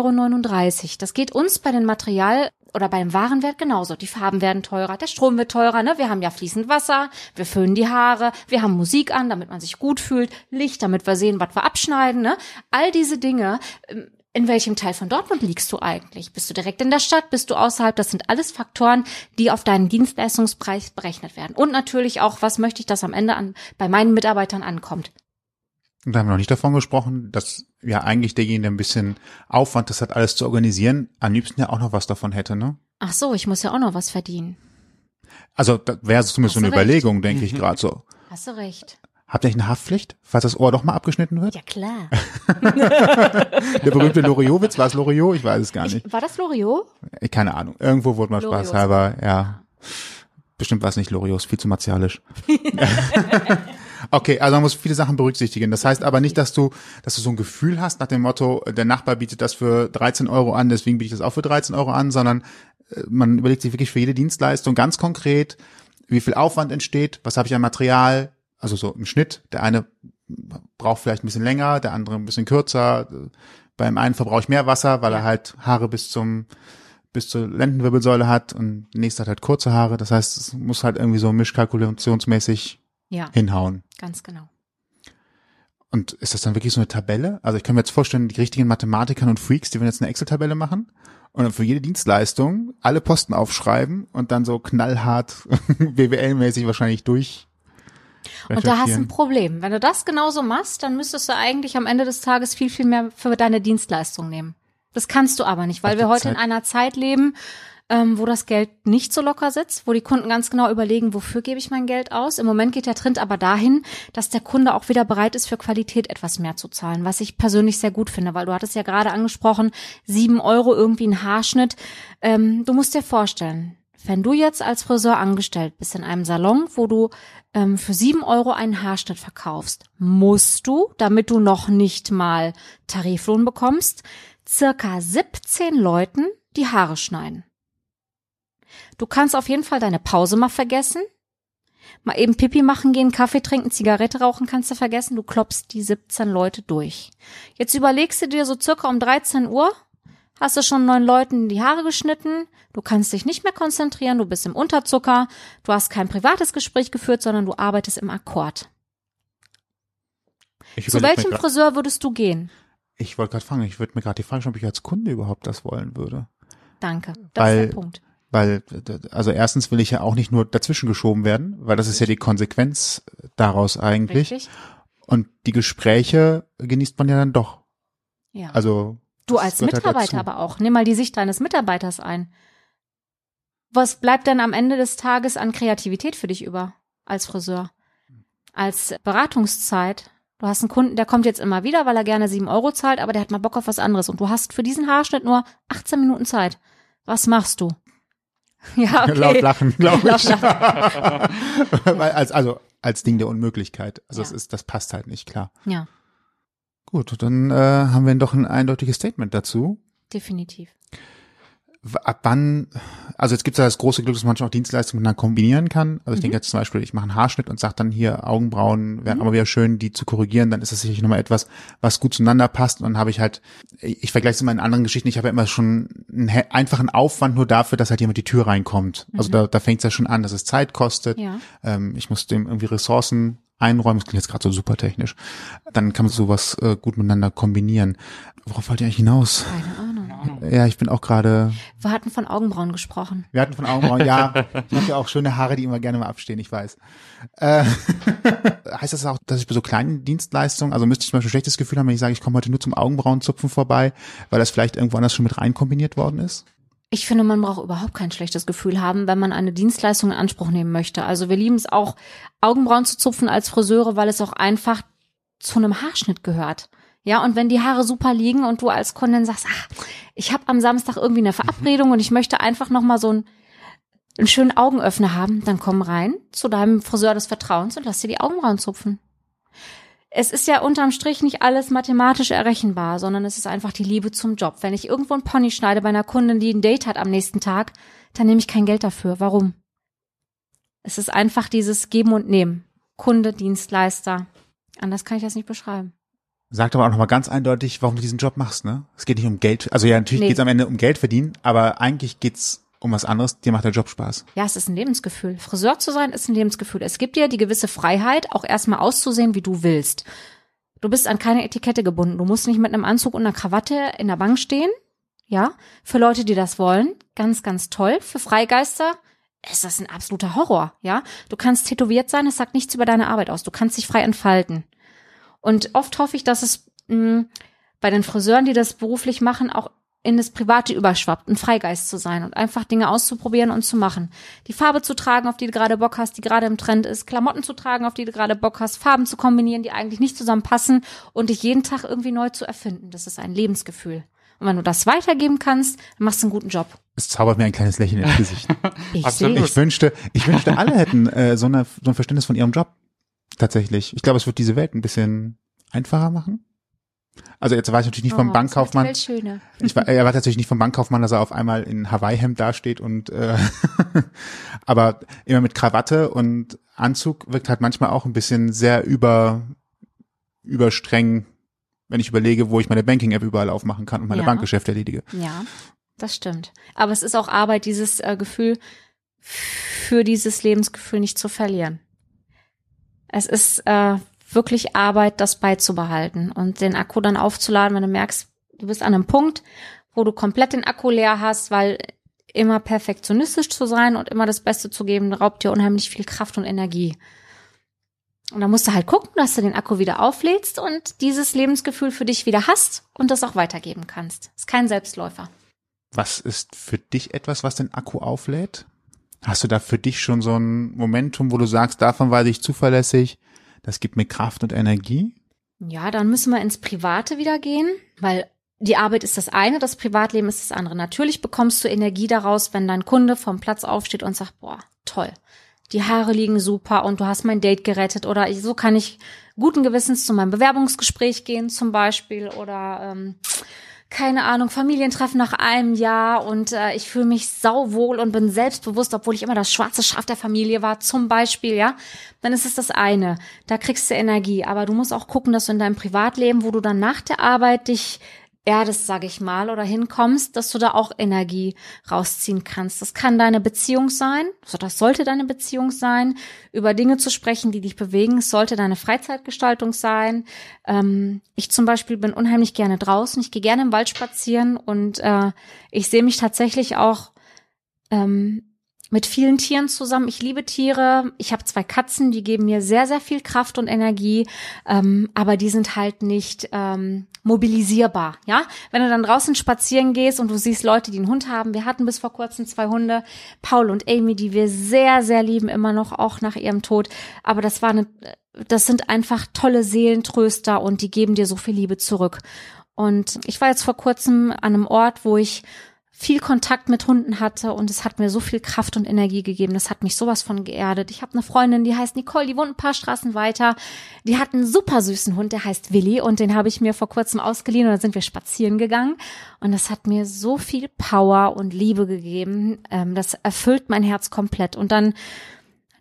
Euro. Das geht uns bei den Material- oder bei dem Warenwert genauso. Die Farben werden teurer, der Strom wird teurer, ne? Wir haben ja fließend Wasser, wir föhnen die Haare, wir haben Musik an, damit man sich gut fühlt, Licht, damit wir sehen, was wir abschneiden, ne? All diese Dinge. ähm, In welchem Teil von Dortmund liegst du eigentlich? Bist du direkt in der Stadt? Bist du außerhalb? Das sind alles Faktoren, die auf deinen Dienstleistungspreis berechnet werden. Und natürlich auch, was möchte ich, dass am Ende an, bei meinen Mitarbeitern ankommt. Und da haben wir noch nicht davon gesprochen, dass ja eigentlich derjenige, der ein bisschen Aufwand das hat, alles zu organisieren, am liebsten ja auch noch was davon hätte, ne? Ach so, ich muss ja auch noch was verdienen. Also das wäre zumindest so eine recht. Überlegung, denke ich gerade so. Hast du recht. Habt ihr nicht eine Haftpflicht, falls das Ohr doch mal abgeschnitten wird? Ja, klar. [LAUGHS] Der berühmte Loriot-Witz, war es Loriot? Ich weiß es gar nicht. Ich, war das Loriot? Keine Ahnung. Irgendwo wurde mal Loriot. spaßhalber, ja. Bestimmt war es nicht Loriot, ist viel zu martialisch. [LAUGHS] okay, also man muss viele Sachen berücksichtigen. Das heißt aber nicht, dass du, dass du so ein Gefühl hast nach dem Motto, der Nachbar bietet das für 13 Euro an, deswegen biete ich das auch für 13 Euro an, sondern äh, man überlegt sich wirklich für jede Dienstleistung ganz konkret, wie viel Aufwand entsteht, was habe ich an Material, also so im Schnitt. Der eine braucht vielleicht ein bisschen länger, der andere ein bisschen kürzer. Beim einen verbrauche ich mehr Wasser, weil er halt Haare bis zum bis zur Lendenwirbelsäule hat und der nächste hat halt kurze Haare. Das heißt, es muss halt irgendwie so mischkalkulationsmäßig Ja, hinhauen. ganz genau. Und ist das dann wirklich so eine Tabelle? Also ich kann mir jetzt vorstellen, die richtigen Mathematikern und Freaks, die werden jetzt eine Excel-Tabelle machen und dann für jede Dienstleistung alle Posten aufschreiben und dann so knallhart [LAUGHS] BWL-mäßig wahrscheinlich durch. Und da hast du ein. Problem. Wenn du das genauso machst, dann müsstest du eigentlich am Ende des Tages viel, viel mehr für deine Dienstleistung nehmen. Das kannst du aber nicht, weil wir heute in Zeit- einer Zeit leben, ähm, wo das Geld nicht so locker sitzt, wo die Kunden ganz genau überlegen, wofür gebe ich mein Geld aus. Im Moment geht der Trend aber dahin, dass der Kunde auch wieder bereit ist, für Qualität etwas mehr zu zahlen, was ich persönlich sehr gut finde, weil du hattest ja gerade angesprochen, sieben Euro irgendwie ein Haarschnitt. Ähm, du musst dir vorstellen, wenn du jetzt als Friseur angestellt bist in einem Salon, wo du ähm, für sieben Euro einen Haarschnitt verkaufst, musst du, damit du noch nicht mal Tariflohn bekommst, circa 17 Leuten die Haare schneiden. Du kannst auf jeden Fall deine Pause mal vergessen. Mal eben Pipi machen gehen, Kaffee trinken, Zigarette rauchen kannst du vergessen. Du klopfst die 17 Leute durch. Jetzt überlegst du dir so circa um 13 Uhr, hast du schon neun Leuten die Haare geschnitten, du kannst dich nicht mehr konzentrieren, du bist im Unterzucker, du hast kein privates Gespräch geführt, sondern du arbeitest im Akkord. Zu welchem Friseur würdest du gehen? Ich wollte gerade fragen, ich würde mir gerade die Frage stellen, ob ich als Kunde überhaupt das wollen würde. Danke. Das Weil- ist der Punkt. Weil, also erstens will ich ja auch nicht nur dazwischen geschoben werden, weil das ist ja die Konsequenz daraus eigentlich. Richtig? Und die Gespräche genießt man ja dann doch. Ja. Also Du als halt Mitarbeiter dazu. aber auch. Nimm mal die Sicht deines Mitarbeiters ein. Was bleibt denn am Ende des Tages an Kreativität für dich über als Friseur? Als Beratungszeit? Du hast einen Kunden, der kommt jetzt immer wieder, weil er gerne sieben Euro zahlt, aber der hat mal Bock auf was anderes. Und du hast für diesen Haarschnitt nur 18 Minuten Zeit. Was machst du? [LAUGHS] Ja, okay. Laut lachen, glaube [LAUGHS] ich. Weil als, also als Ding der Unmöglichkeit. Also Ja. es ist, das passt halt nicht, klar. Ja, Gut, dann äh, haben wir doch ein eindeutiges Statement dazu. definitiv. Ab wann, also jetzt gibt es ja das große Glück, dass man manchmal auch Dienstleistungen miteinander kombinieren kann. Also ich Mhm. denke jetzt zum Beispiel, ich mache einen Haarschnitt und sage dann hier Augenbrauen, wären aber wieder schön, die zu korrigieren, dann ist das sicherlich nochmal etwas, was gut zueinander passt. Und dann habe ich halt, ich ich vergleiche es immer in anderen Geschichten, ich habe ja immer schon einen einfachen Aufwand nur dafür, dass halt jemand die Tür reinkommt. Also da, da fängt es ja schon an, dass es Zeit kostet. Mhm. Ja. Ähm, ich muss dem irgendwie Ressourcen einräumen. Das klingt jetzt gerade so super technisch. Dann kann man sowas äh, gut miteinander kombinieren. Worauf wollt ihr eigentlich hinaus? Keine Ahnung. Ja, ich bin auch gerade. Wir hatten von Augenbrauen gesprochen. Wir hatten von Augenbrauen, ja. Ich habe ja auch schöne Haare, die immer gerne mal abstehen, ich weiß. Äh, [LAUGHS] heißt das auch, dass ich bei so kleinen Dienstleistungen, also müsste ich zum Beispiel ein schlechtes Gefühl haben, wenn ich sage, ich komme heute nur zum Augenbrauenzupfen vorbei, weil das vielleicht irgendwo anders schon mit rein kombiniert worden ist? Ich finde, man braucht überhaupt kein schlechtes Gefühl haben, wenn man eine Dienstleistung in Anspruch nehmen möchte. Also wir lieben es auch, Augenbrauen zu zupfen als Friseure, weil es auch einfach zu einem Haarschnitt gehört. Ja, und wenn die Haare super liegen und du als Kundin sagst, ach, ich habe am Samstag irgendwie eine Verabredung und ich möchte einfach noch mal so einen, einen schönen Augenöffner haben, dann komm rein zu deinem Friseur des Vertrauens und lass dir die Augenbrauen zupfen. Es ist ja unterm Strich nicht alles mathematisch errechenbar, sondern es ist einfach die Liebe zum Job. Wenn ich irgendwo einen Pony schneide bei einer Kundin, die ein Date hat am nächsten Tag, dann nehme ich kein Geld dafür. Warum? Es ist einfach dieses Geben und Nehmen. Kunde, Dienstleister. Anders kann ich das nicht beschreiben. Sagt aber auch nochmal ganz eindeutig, warum du diesen Job machst, ne? Es geht nicht um Geld. Also ja, natürlich Nee. geht's am Ende um Geld verdienen, aber eigentlich geht's um was anderes. Dir macht der Job Spaß. Ja, es ist ein Lebensgefühl. Friseur zu sein ist ein Lebensgefühl. Es gibt dir die gewisse Freiheit, auch erstmal auszusehen, wie du willst. Du bist an keine Etikette gebunden. Du musst nicht mit einem Anzug und einer Krawatte in der Bank stehen. Ja, für Leute, die das wollen, ganz, ganz toll. Für Freigeister ist das ein absoluter Horror. Ja, du kannst tätowiert sein, es sagt nichts über deine Arbeit aus. Du kannst dich frei entfalten. Und oft hoffe ich, dass es mh, bei den Friseuren, die das beruflich machen, auch in das Private überschwappt, ein Freigeist zu sein und einfach Dinge auszuprobieren und zu machen. Die Farbe zu tragen, auf die du gerade Bock hast, die gerade im Trend ist, Klamotten zu tragen, auf die du gerade Bock hast, Farben zu kombinieren, die eigentlich nicht zusammenpassen und dich jeden Tag irgendwie neu zu erfinden. Das ist ein Lebensgefühl. Und wenn du das weitergeben kannst, dann machst du einen guten Job. Es zaubert mir ein kleines Lächeln ins [LAUGHS] Gesicht. Ich Ich wünschte, ich wünschte, alle hätten äh, so, eine, so ein Verständnis von ihrem Job. Tatsächlich. Ich glaube, es wird diese Welt ein bisschen einfacher machen. Also jetzt war ich natürlich nicht vom Bankkaufmann. Schöne. Ich war, er war tatsächlich nicht vom Bankkaufmann, dass er auf einmal in Hawaii-Hemd dasteht und äh, [LAUGHS] aber immer mit Krawatte und Anzug wirkt halt manchmal auch ein bisschen sehr über überstreng, wenn ich überlege, wo ich meine Banking-App überall aufmachen kann und meine Ja. Bankgeschäfte erledige. Ja, das stimmt. Aber es ist auch Arbeit, dieses äh, Gefühl für dieses Lebensgefühl nicht zu verlieren. Es ist äh, wirklich Arbeit, das beizubehalten und den Akku dann aufzuladen, wenn du merkst, du bist an einem Punkt, wo du komplett den Akku leer hast, weil immer perfektionistisch zu sein und immer das Beste zu geben, raubt dir unheimlich viel Kraft und Energie. Und da musst du halt gucken, dass du den Akku wieder auflädst und dieses Lebensgefühl für dich wieder hast und das auch weitergeben kannst. Ist kein Selbstläufer. Was ist für dich etwas, was den Akku auflädt? Hast du da für dich schon so ein Momentum, wo du sagst, davon weiß ich zuverlässig, das gibt mir Kraft und Energie? Ja, dann müssen wir ins Private wieder gehen, weil die Arbeit ist das eine, das Privatleben ist das andere. Natürlich bekommst du Energie daraus, wenn dein Kunde vom Platz aufsteht und sagt, boah, toll, die Haare liegen super und du hast mein Date gerettet oder ich, so kann ich guten Gewissens zu meinem Bewerbungsgespräch gehen zum Beispiel oder ähm, keine Ahnung, Familientreffen nach einem Jahr und äh, ich fühle mich sauwohl und bin selbstbewusst, obwohl ich immer das schwarze Schaf der Familie war, zum Beispiel, ja, dann ist es das eine. Da kriegst du Energie. Aber du musst auch gucken, dass du in deinem Privatleben, wo du dann nach der Arbeit dich erdest, sag ich mal, oder hinkommst, dass du da auch Energie rausziehen kannst. Das kann deine Beziehung sein, also das sollte deine Beziehung sein, über Dinge zu sprechen, die dich bewegen. Sollte deine Freizeitgestaltung sein. Ähm, ich zum Beispiel bin unheimlich gerne draußen. Ich gehe gerne im Wald spazieren und äh, ich sehe mich tatsächlich auch ähm, mit vielen Tieren zusammen. Ich liebe Tiere. Ich habe zwei Katzen, die geben mir sehr, sehr viel Kraft und Energie, ähm, aber die sind halt nicht ähm, mobilisierbar. Ja, wenn du dann draußen spazieren gehst und du siehst Leute, die einen Hund haben. Wir hatten bis vor kurzem zwei Hunde, Paul und Amy, die wir sehr, sehr lieben, immer noch auch nach ihrem Tod. Aber das war eine, das sind einfach tolle Seelentröster und die geben dir so viel Liebe zurück. Und ich war jetzt vor kurzem an einem Ort, wo ich viel Kontakt mit Hunden hatte und es hat mir so viel Kraft und Energie gegeben. Das hat mich sowas von geerdet. Ich habe eine Freundin, die heißt Nicole, die wohnt ein paar Straßen weiter. Die hat einen super süßen Hund, der heißt Willi und den habe ich mir vor kurzem ausgeliehen und dann sind wir spazieren gegangen und das hat mir so viel Power und Liebe gegeben. Ähm, das erfüllt mein Herz komplett und dann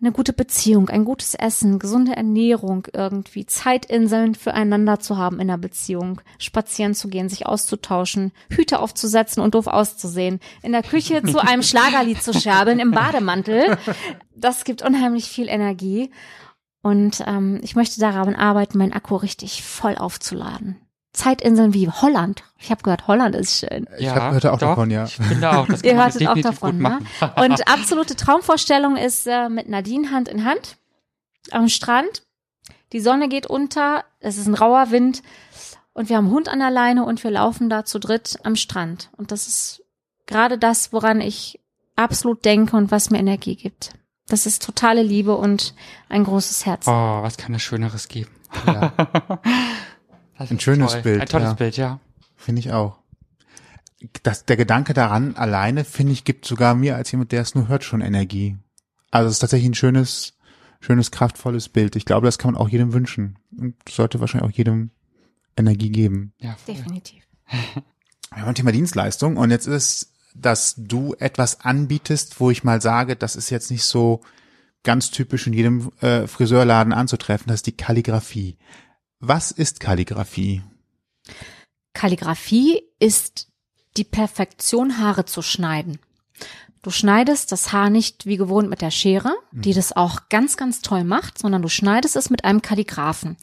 eine gute Beziehung, ein gutes Essen, gesunde Ernährung irgendwie, Zeitinseln füreinander zu haben in der Beziehung, spazieren zu gehen, sich auszutauschen, Hüte aufzusetzen und doof auszusehen, in der Küche [LAUGHS] zu einem Schlagerlied zu scherbeln, im Bademantel. Das gibt unheimlich viel Energie. Und ähm, ich möchte daran arbeiten, meinen Akku richtig voll aufzuladen. Zeitinseln wie Holland. Ich habe gehört, Holland ist schön. Ich hab, hörte auch doch, davon, ja. Ich finde auch, das [LAUGHS] Ihr hörtet auch davon, ne? [LAUGHS] Und absolute Traumvorstellung ist äh, mit Nadine Hand in Hand am Strand. Die Sonne geht unter, es ist ein rauer Wind und wir haben einen Hund an der Leine und wir laufen da zu dritt am Strand. Und das ist gerade das, woran ich absolut denke und was mir Energie gibt. Das ist totale Liebe und ein großes Herz. Oh, was kann es Schöneres geben? ja [LAUGHS] Das Ein schönes toll. Bild, Ein tolles ja. Bild, ja. Finde ich auch. Das, der Gedanke daran alleine, finde ich, gibt sogar mir als jemand, der es nur hört, schon Energie. Also es ist tatsächlich ein schönes, schönes, kraftvolles Bild. Ich glaube, das kann man auch jedem wünschen. Und sollte wahrscheinlich auch jedem Energie geben. ja. Definitiv. [LAUGHS] Wir haben ein Thema Dienstleistung und jetzt ist es, dass du etwas anbietest, wo ich mal sage, das ist jetzt nicht so ganz typisch in jedem äh, Friseurladen anzutreffen, das ist die Kalligrafie. Was ist Kalligrafie? Kalligrafie ist die Perfektion, Haare zu schneiden. Du schneidest das Haar nicht wie gewohnt mit der Schere, die das auch ganz, ganz toll macht, sondern du schneidest es mit einem Kalligraphen.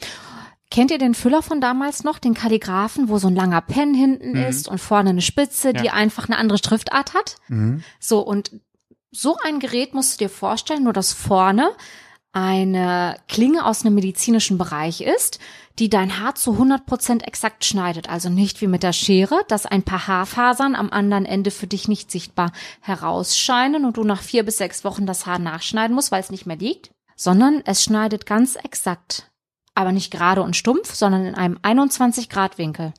Kennt ihr den Füller von damals noch, den Kalligraphen, wo so ein langer Pen hinten ist und vorne eine Spitze, die Ja. einfach eine andere Schriftart hat? Mhm. So, und so ein Gerät musst du dir vorstellen, nur dass vorne eine Klinge aus einem medizinischen Bereich ist, die dein Haar zu 100% exakt schneidet. Also nicht wie mit der Schere, dass ein paar Haarfasern am anderen Ende für dich nicht sichtbar herausscheinen und du nach vier bis sechs Wochen das Haar nachschneiden musst, weil es nicht mehr liegt, sondern es schneidet ganz exakt. Aber nicht gerade und stumpf, sondern in einem 21 Grad Winkel.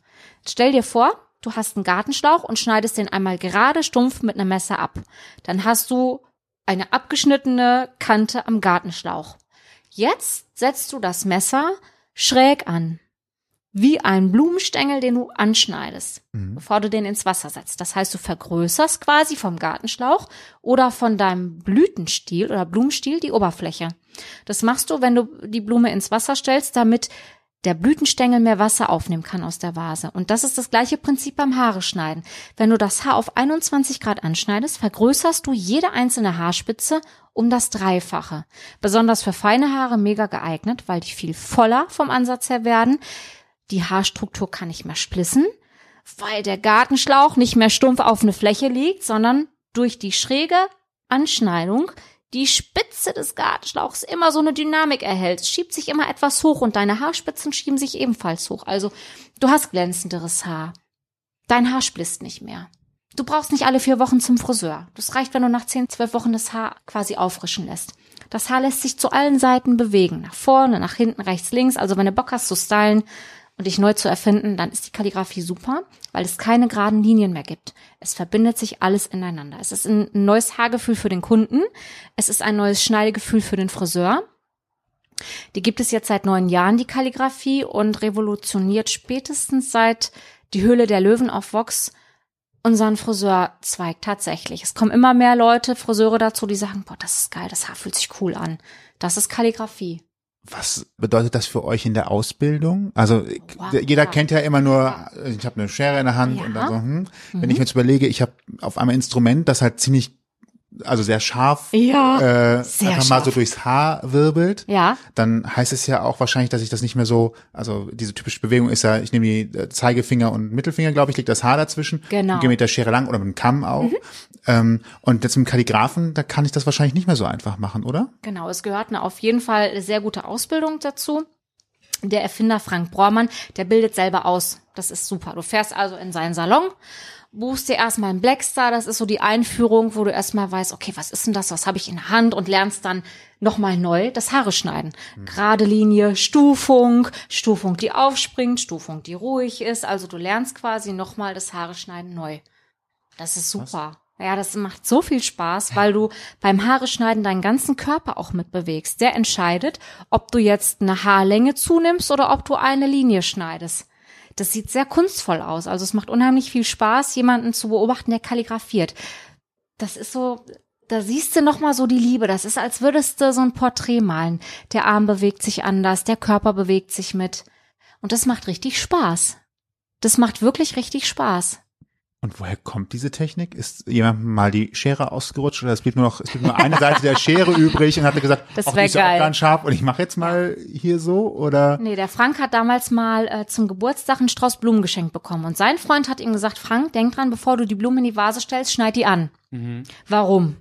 Stell dir vor, du hast einen Gartenschlauch und schneidest den einmal gerade stumpf mit einem Messer ab. Dann hast du eine abgeschnittene Kante am Gartenschlauch. Jetzt setzt du das Messer schräg an. Wie ein Blumenstängel, den du anschneidest, bevor du den ins Wasser setzt. Das heißt, du vergrößerst quasi vom Gartenschlauch oder von deinem Blütenstiel oder Blumenstiel die Oberfläche. Das machst du, wenn du die Blume ins Wasser stellst, damit der Blütenstängel mehr Wasser aufnehmen kann aus der Vase. Und das ist das gleiche Prinzip beim Haare schneiden. Wenn du das Haar auf 21 Grad anschneidest, vergrößerst du jede einzelne Haarspitze um das Dreifache. Besonders für feine Haare mega geeignet, weil die viel voller vom Ansatz her werden. Die Haarstruktur kann nicht mehr splissen, weil der Gartenschlauch nicht mehr stumpf auf eine Fläche liegt, sondern durch die schräge Anschneidung die Spitze des Gartenschlauchs immer so eine Dynamik erhält. Es schiebt sich immer etwas hoch und deine Haarspitzen schieben sich ebenfalls hoch. Also du hast glänzenderes Haar. Dein Haar splitzt nicht mehr. Du brauchst nicht alle vier Wochen zum Friseur. Das reicht, wenn du nach zehn, zwölf Wochen das Haar quasi auffrischen lässt. Das Haar lässt sich zu allen Seiten bewegen. Nach vorne, nach hinten, rechts, links. Also wenn du Bock hast zu stylen und dich neu zu erfinden, dann ist die Kalligrafie super, weil es keine geraden Linien mehr gibt. Es verbindet sich alles ineinander. Es ist ein neues Haargefühl für den Kunden. Es ist ein neues Schneidegefühl für den Friseur. Die gibt es jetzt seit neun Jahren, die Kalligrafie, und revolutioniert spätestens seit die Höhle der Löwen auf Vox unseren Friseurzweig tatsächlich. Es kommen immer mehr Leute, Friseure dazu, die sagen, boah, das ist geil, das Haar fühlt sich cool an. Das ist Kalligrafie. Was bedeutet das für euch in der Ausbildung? Also Wow. jeder kennt ja immer nur, ich habe eine Schere in der Hand Ja. und dann so, hm. wenn ich mir jetzt überlege, ich habe auf einmal ein Instrument, das halt ziemlich, also sehr scharf, Ja, äh, sehr einfach mal so scharf. durchs Haar wirbelt. Ja, Dann heißt es ja auch wahrscheinlich, dass ich das nicht mehr so, also diese typische Bewegung ist ja, ich nehme die äh, Zeigefinger und Mittelfinger, glaube ich, liegt das Haar dazwischen. Genau. Und gehe mit der Schere lang oder mit dem Kamm auch. Ähm, und jetzt mit dem Kalligraphen, da kann ich das wahrscheinlich nicht mehr so einfach machen, oder? genau. Es gehört eine auf jeden Fall eine sehr gute Ausbildung dazu. Der Erfinder Frank Bormann, der bildet selber aus. Das ist super. Du fährst also in seinen Salon, buchst dir erstmal einen Blackstar, das ist so die Einführung, wo du erstmal weißt, okay, was ist denn das, was habe ich in der Hand und lernst dann nochmal neu das Haare schneiden. Gerade Linie, Stufung, Stufung, die aufspringt, Stufung, die ruhig ist. Also du lernst quasi nochmal das Haare schneiden neu. Das ist super. Ja, das macht so viel Spaß, weil du beim Haare schneiden deinen ganzen Körper auch mitbewegst. Der entscheidet, ob du jetzt eine Haarlänge zunimmst oder ob du eine Linie schneidest. Das sieht sehr kunstvoll aus. Also es macht unheimlich viel Spaß, jemanden zu beobachten, der kalligrafiert. Das ist so, da siehst du noch mal so die Liebe. Das ist, als würdest du so ein Porträt malen. Der Arm bewegt sich anders, der Körper bewegt sich mit. Und das macht richtig Spaß. Das macht wirklich richtig Spaß. Und woher kommt diese Technik? Ist jemand mal die Schere ausgerutscht oder es blieb nur noch, es blieb nur eine Seite der Schere [LAUGHS] übrig und hat gesagt, Das ach, wär die ist ja geil. auch ganz scharf und ich mache jetzt mal hier so oder? Nee, der Frank hat damals mal äh, zum Geburtstag einen Strauß Blumen geschenkt bekommen. Und sein Freund hat ihm gesagt, Frank, denk dran, bevor du die Blumen in die Vase stellst, schneid die an. Warum?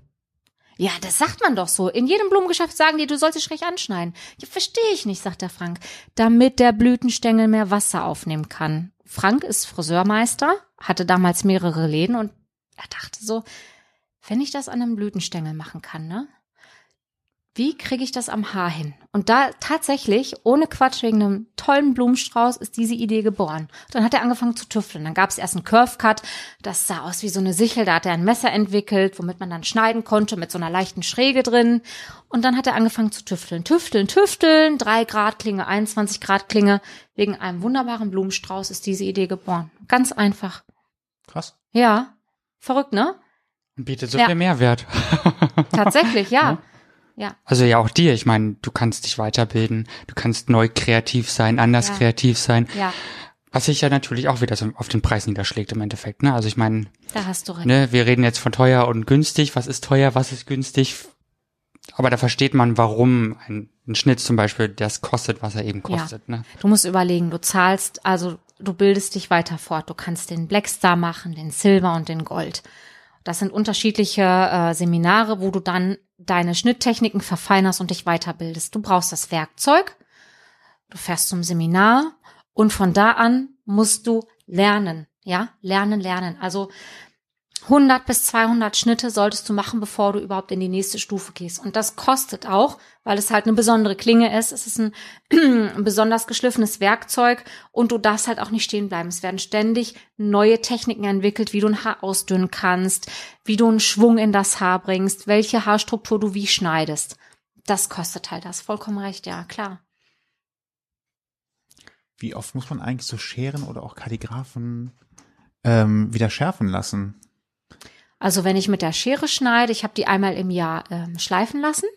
Ja, das sagt man doch so. In jedem Blumengeschäft sagen die, du sollst sie schräg anschneiden. Ja, verstehe ich nicht, sagt der Frank. Damit der Blütenstängel mehr Wasser aufnehmen kann. Frank ist Friseurmeister, hatte damals mehrere Läden und er dachte so, wenn ich das an einem Blütenstängel machen kann, ne? Wie kriege ich das am Haar hin? Und da tatsächlich, ohne Quatsch, wegen einem tollen Blumenstrauß, ist diese Idee geboren. Dann hat er angefangen zu tüfteln. Dann gab es erst einen Curve Cut, das sah aus wie so eine Sichel. Da hat er ein Messer entwickelt, womit man dann schneiden konnte, mit so einer leichten Schräge drin. Und dann hat er angefangen zu tüfteln. Tüfteln, tüfteln, drei Grad Klinge, 21 Grad Klinge. Wegen einem wunderbaren Blumenstrauß ist diese Idee geboren. Ganz einfach. Krass. Ja. Verrückt, ne? Bietet so Ja. viel Mehrwert. Tatsächlich, ja. [LAUGHS] Ja. Also ja, auch dir. Ich meine, du kannst dich weiterbilden, du kannst neu kreativ sein, anders Ja. kreativ sein. Ja, Was sich ja natürlich auch wieder so auf den Preis niederschlägt im Endeffekt. Ne? Also ich meine, da hast du recht. ne, wir reden jetzt von teuer und günstig. Was ist teuer, was ist günstig? Aber da versteht man, warum ein, ein Schnitt zum Beispiel das kostet, was er eben kostet. Ne? Du musst überlegen, du zahlst, also du bildest dich weiter fort. Du kannst den Blackstar machen, den Silber und den Gold. Das sind unterschiedliche äh, Seminare, wo du dann deine Schnitttechniken verfeinerst und dich weiterbildest. Du brauchst das Werkzeug, du fährst zum Seminar und von da an musst du lernen. Ja, lernen, lernen. Also 100 bis 200 Schnitte solltest du machen, bevor du überhaupt in die nächste Stufe gehst. Und das kostet auch, weil es halt eine besondere Klinge ist. Es ist ein, ein [CLEARS THROAT] besonders geschliffenes Werkzeug und du darfst halt auch nicht stehen bleiben. Es werden ständig neue Techniken entwickelt, wie du ein Haar ausdünnen kannst, wie du einen Schwung in das Haar bringst, welche Haarstruktur du wie schneidest. Das kostet halt das. Vollkommen recht, ja, klar. Wie oft muss man eigentlich so Scheren oder auch Kalligraphen ähm, wieder schärfen lassen? Also wenn ich mit der Schere schneide, ich habe die einmal im Jahr ähm, schleifen lassen.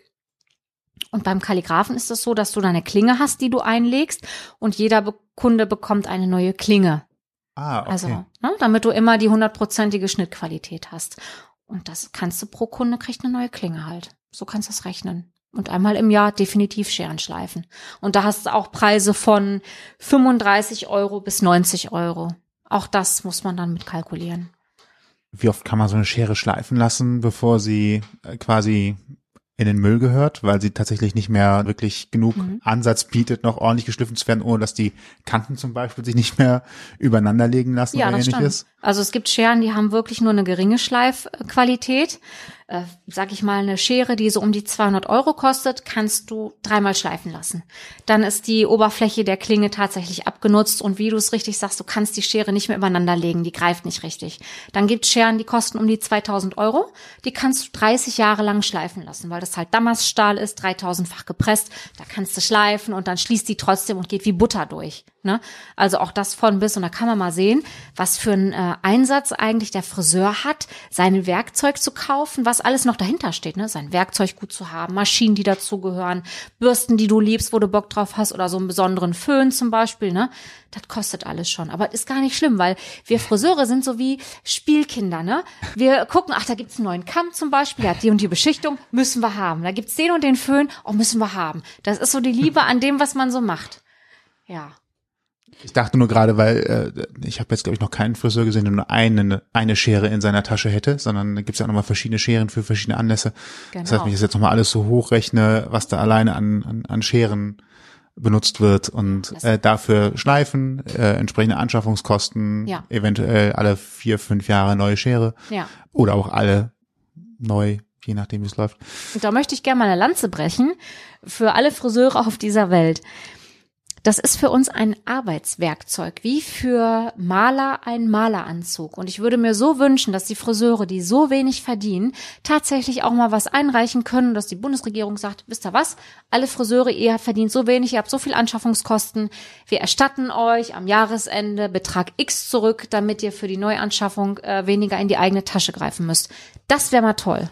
Und beim Kalligraphen ist es so, dass du deine Klinge hast, die du einlegst und jeder Be Kunde bekommt eine neue Klinge. Ah, okay. Also, ne, damit du immer die hundertprozentige Schnittqualität hast. Und das kannst du pro Kunde kriegt eine neue Klinge halt. So kannst du es rechnen. Und einmal im Jahr definitiv Scheren schleifen. Und da hast du auch Preise von 35 Euro bis 90 Euro. Auch das muss man dann mitkalkulieren. Wie oft kann man so eine Schere schleifen lassen, bevor sie äh, quasi in den Müll gehört, weil sie tatsächlich nicht mehr wirklich genug Mhm. Ansatz bietet, noch ordentlich geschliffen zu werden, ohne dass die Kanten zum Beispiel sich nicht mehr [LAUGHS] übereinander legen lassen Ja, oder ähnliches? stimmt. Also es gibt Scheren, die haben wirklich nur eine geringe Schleifqualität. Äh, sag ich mal, eine Schere, die so um die 200 Euro kostet, kannst du dreimal schleifen lassen. Dann ist die Oberfläche der Klinge tatsächlich abgenutzt und wie du es richtig sagst, du kannst die Schere nicht mehr übereinander legen, die greift nicht richtig. Dann gibt Scheren, die kosten um die 2000 Euro, die kannst du 30 Jahre lang schleifen lassen, weil das halt Damaststahl ist, 3000-fach gepresst, da kannst du schleifen und dann schließt die trotzdem und geht wie Butter durch. Ne? Also auch das von bis und da kann man mal sehen, was für einen äh, Einsatz eigentlich der Friseur hat, sein Werkzeug zu kaufen, was alles noch dahinter steht, ne? Sein Werkzeug gut zu haben, Maschinen, die dazugehören, Bürsten, die du liebst, wo du Bock drauf hast oder so einen besonderen Föhn zum Beispiel, ne? Das kostet alles schon. Aber ist gar nicht schlimm, weil wir Friseure sind so wie Spielkinder, ne? Wir gucken, ach, da gibt's einen neuen Kamm zum Beispiel, der hat die und die Beschichtung, müssen wir haben. Da gibt's den und den Föhn, oh, müssen wir haben. Das ist so die Liebe an dem, was man so macht. Ja. Ich dachte nur gerade, weil äh, ich habe jetzt, glaube ich, noch keinen Friseur gesehen, der nur eine, eine Schere in seiner Tasche hätte, sondern da gibt's ja auch nochmal verschiedene Scheren für verschiedene Anlässe. Das heißt, Genau. wenn ich das jetzt nochmal alles so hochrechne, was da alleine an, an, an Scheren benutzt wird und Das- äh, dafür Schleifen, äh, entsprechende Anschaffungskosten, Ja. eventuell alle vier, fünf Jahre neue Schere Ja. oder auch alle neu, je nachdem wie es läuft. Und da möchte ich gerne mal eine Lanze brechen für alle Friseure auf dieser Welt. Das ist für uns ein Arbeitswerkzeug, wie für Maler ein Maleranzug. Und ich würde mir so wünschen, dass die Friseure, die so wenig verdienen, tatsächlich auch mal was einreichen können, dass die Bundesregierung sagt, wisst ihr was, alle Friseure, ihr verdient so wenig, ihr habt so viel Anschaffungskosten, wir erstatten euch am Jahresende Betrag X zurück, damit ihr für die Neuanschaffung äh, weniger in die eigene Tasche greifen müsst. Das wäre mal toll.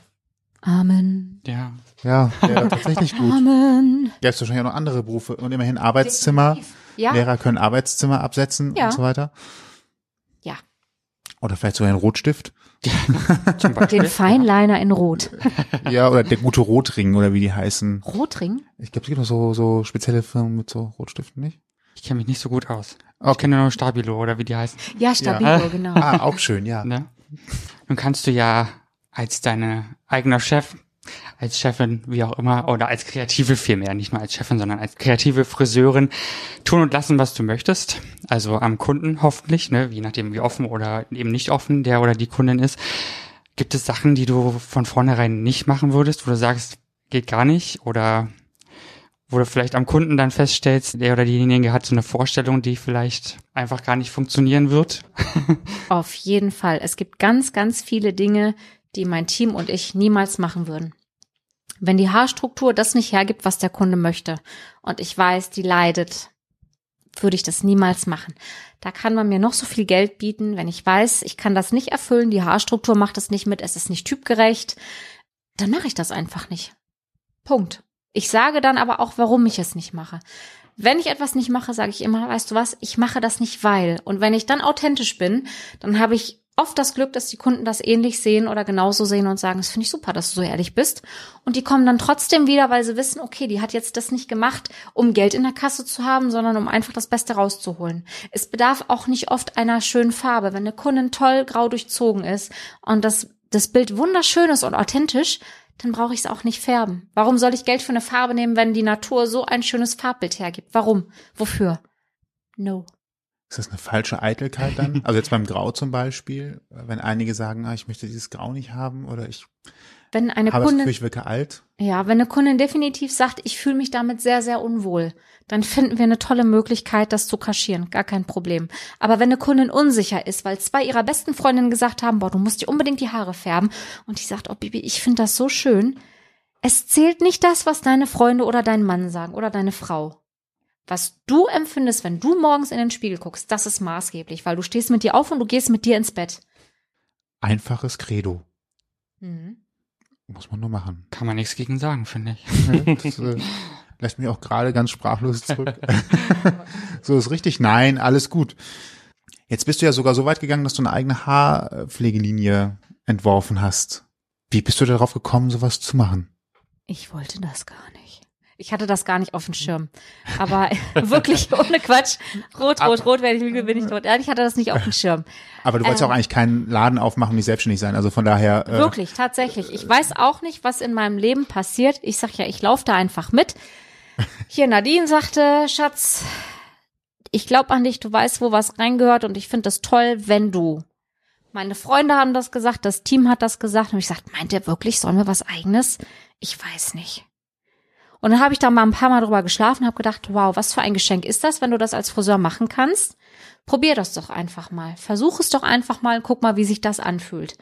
Amen. Ja. Ja, wäre tatsächlich gut. Amen. Ja, es wahrscheinlich auch noch andere Berufe. Und immerhin Arbeitszimmer. Ja. Lehrer können Arbeitszimmer absetzen Ja. und so weiter. Ja. Oder vielleicht sogar einen Rotstift. [LAUGHS] Den Feinliner in Rot. Ja, oder der gute Rotring oder wie die heißen. Rotring? Ich glaube, es gibt noch so, so spezielle Firmen mit so Rotstiften, nicht? Ich kenne mich nicht so gut aus. Ich Okay. kenne nur Stabilo oder wie die heißen. Ja, Stabilo, Ja. genau. Ah, auch schön, ja. Ne? Nun kannst du ja als deine eigener Chef, als Chefin, wie auch immer, oder als Kreative vielmehr, nicht nur als Chefin, sondern als kreative Friseurin tun und lassen, was du möchtest. Also am Kunden hoffentlich, ne, je nachdem wie offen oder eben nicht offen der oder die Kundin ist. Gibt es Sachen, die du von vornherein nicht machen würdest, wo du sagst, geht gar nicht oder wo du vielleicht am Kunden dann feststellst, der oder diejenige hat so eine Vorstellung, die vielleicht einfach gar nicht funktionieren wird? [LAUGHS] Auf jeden Fall. Es gibt ganz, ganz viele Dinge, die mein Team und ich niemals machen würden. Wenn die Haarstruktur das nicht hergibt, was der Kunde möchte, und ich weiß, die leidet, würde ich das niemals machen. Da kann man mir noch so viel Geld bieten, wenn ich weiß, ich kann das nicht erfüllen, die Haarstruktur macht es nicht mit, es ist nicht typgerecht, dann mache ich das einfach nicht. Punkt. Ich sage dann aber auch, warum ich es nicht mache. Wenn ich etwas nicht mache, sage ich immer, weißt du was, ich mache das nicht weil. Und wenn ich dann authentisch bin, dann habe ich oft das Glück, dass die Kunden das ähnlich sehen oder genauso sehen und sagen, das finde ich super, dass du so ehrlich bist. Und die kommen dann trotzdem wieder, weil sie wissen, okay, die hat jetzt das nicht gemacht, um Geld in der Kasse zu haben, sondern um einfach das Beste rauszuholen. Es bedarf auch nicht oft einer schönen Farbe. Wenn eine Kundin toll grau durchzogen ist und das, das Bild wunderschön ist und authentisch, dann brauche ich es auch nicht färben. Warum soll ich Geld für eine Farbe nehmen, wenn die Natur so ein schönes Farbbild hergibt? Warum? Wofür? No. Ist das eine falsche Eitelkeit dann? [LAUGHS] Also jetzt beim Grau zum Beispiel, wenn einige sagen, ah, ich möchte dieses Grau nicht haben oder ich Wenn eine habe das Kundin, Gefühl, ich wirke alt. ja, wenn eine Kundin definitiv sagt, ich fühle mich damit sehr, sehr unwohl, dann finden wir eine tolle Möglichkeit, das zu kaschieren. Gar kein Problem. Aber wenn eine Kundin unsicher ist, weil zwei ihrer besten Freundinnen gesagt haben, boah, du musst dir unbedingt die Haare färben und die sagt, oh Bibi, ich finde das so schön. Es zählt nicht das, was deine Freunde oder dein Mann sagen oder deine Frau. Was du empfindest, wenn du morgens in den Spiegel guckst, das ist maßgeblich, weil du stehst mit dir auf und du gehst mit dir ins Bett. Einfaches Credo. Mhm. Muss man nur machen. Kann man nichts gegen sagen, finde ich. [LAUGHS] Das äh, lässt mich auch gerade ganz sprachlos zurück. [LAUGHS] so ist richtig. Nein, alles gut. Jetzt bist du ja sogar so weit gegangen, dass du eine eigene Haarpflegelinie entworfen hast. Wie bist du darauf gekommen, sowas zu machen? Ich wollte das gar nicht. Ich hatte das gar nicht auf dem Schirm. Aber [LAUGHS] wirklich [LAUGHS] ohne Quatsch. Rot, rot, rot, wenn ich lüge, bin ich tot. Ja, ich hatte das nicht auf dem Schirm. Aber du wolltest Ähm. auch eigentlich keinen Laden aufmachen, nicht selbstständig sein. Also von daher. Äh, Wirklich, tatsächlich. Ich weiß auch nicht, was in meinem Leben passiert. Ich sag ja, ich laufe da einfach mit. Hier, Nadine sagte, Schatz, ich glaube an dich, du weißt, wo was reingehört und ich finde das toll, wenn du. Meine Freunde haben das gesagt, das Team hat das gesagt und ich gesagt, meint ihr wirklich, sollen wir was eigenes? Ich weiß nicht. Und dann habe ich da mal ein paar Mal drüber geschlafen habe gedacht, wow, was für ein Geschenk ist das, wenn du das als Friseur machen kannst? Probier das doch einfach mal. Versuch es doch einfach mal, guck mal, wie sich das anfühlt.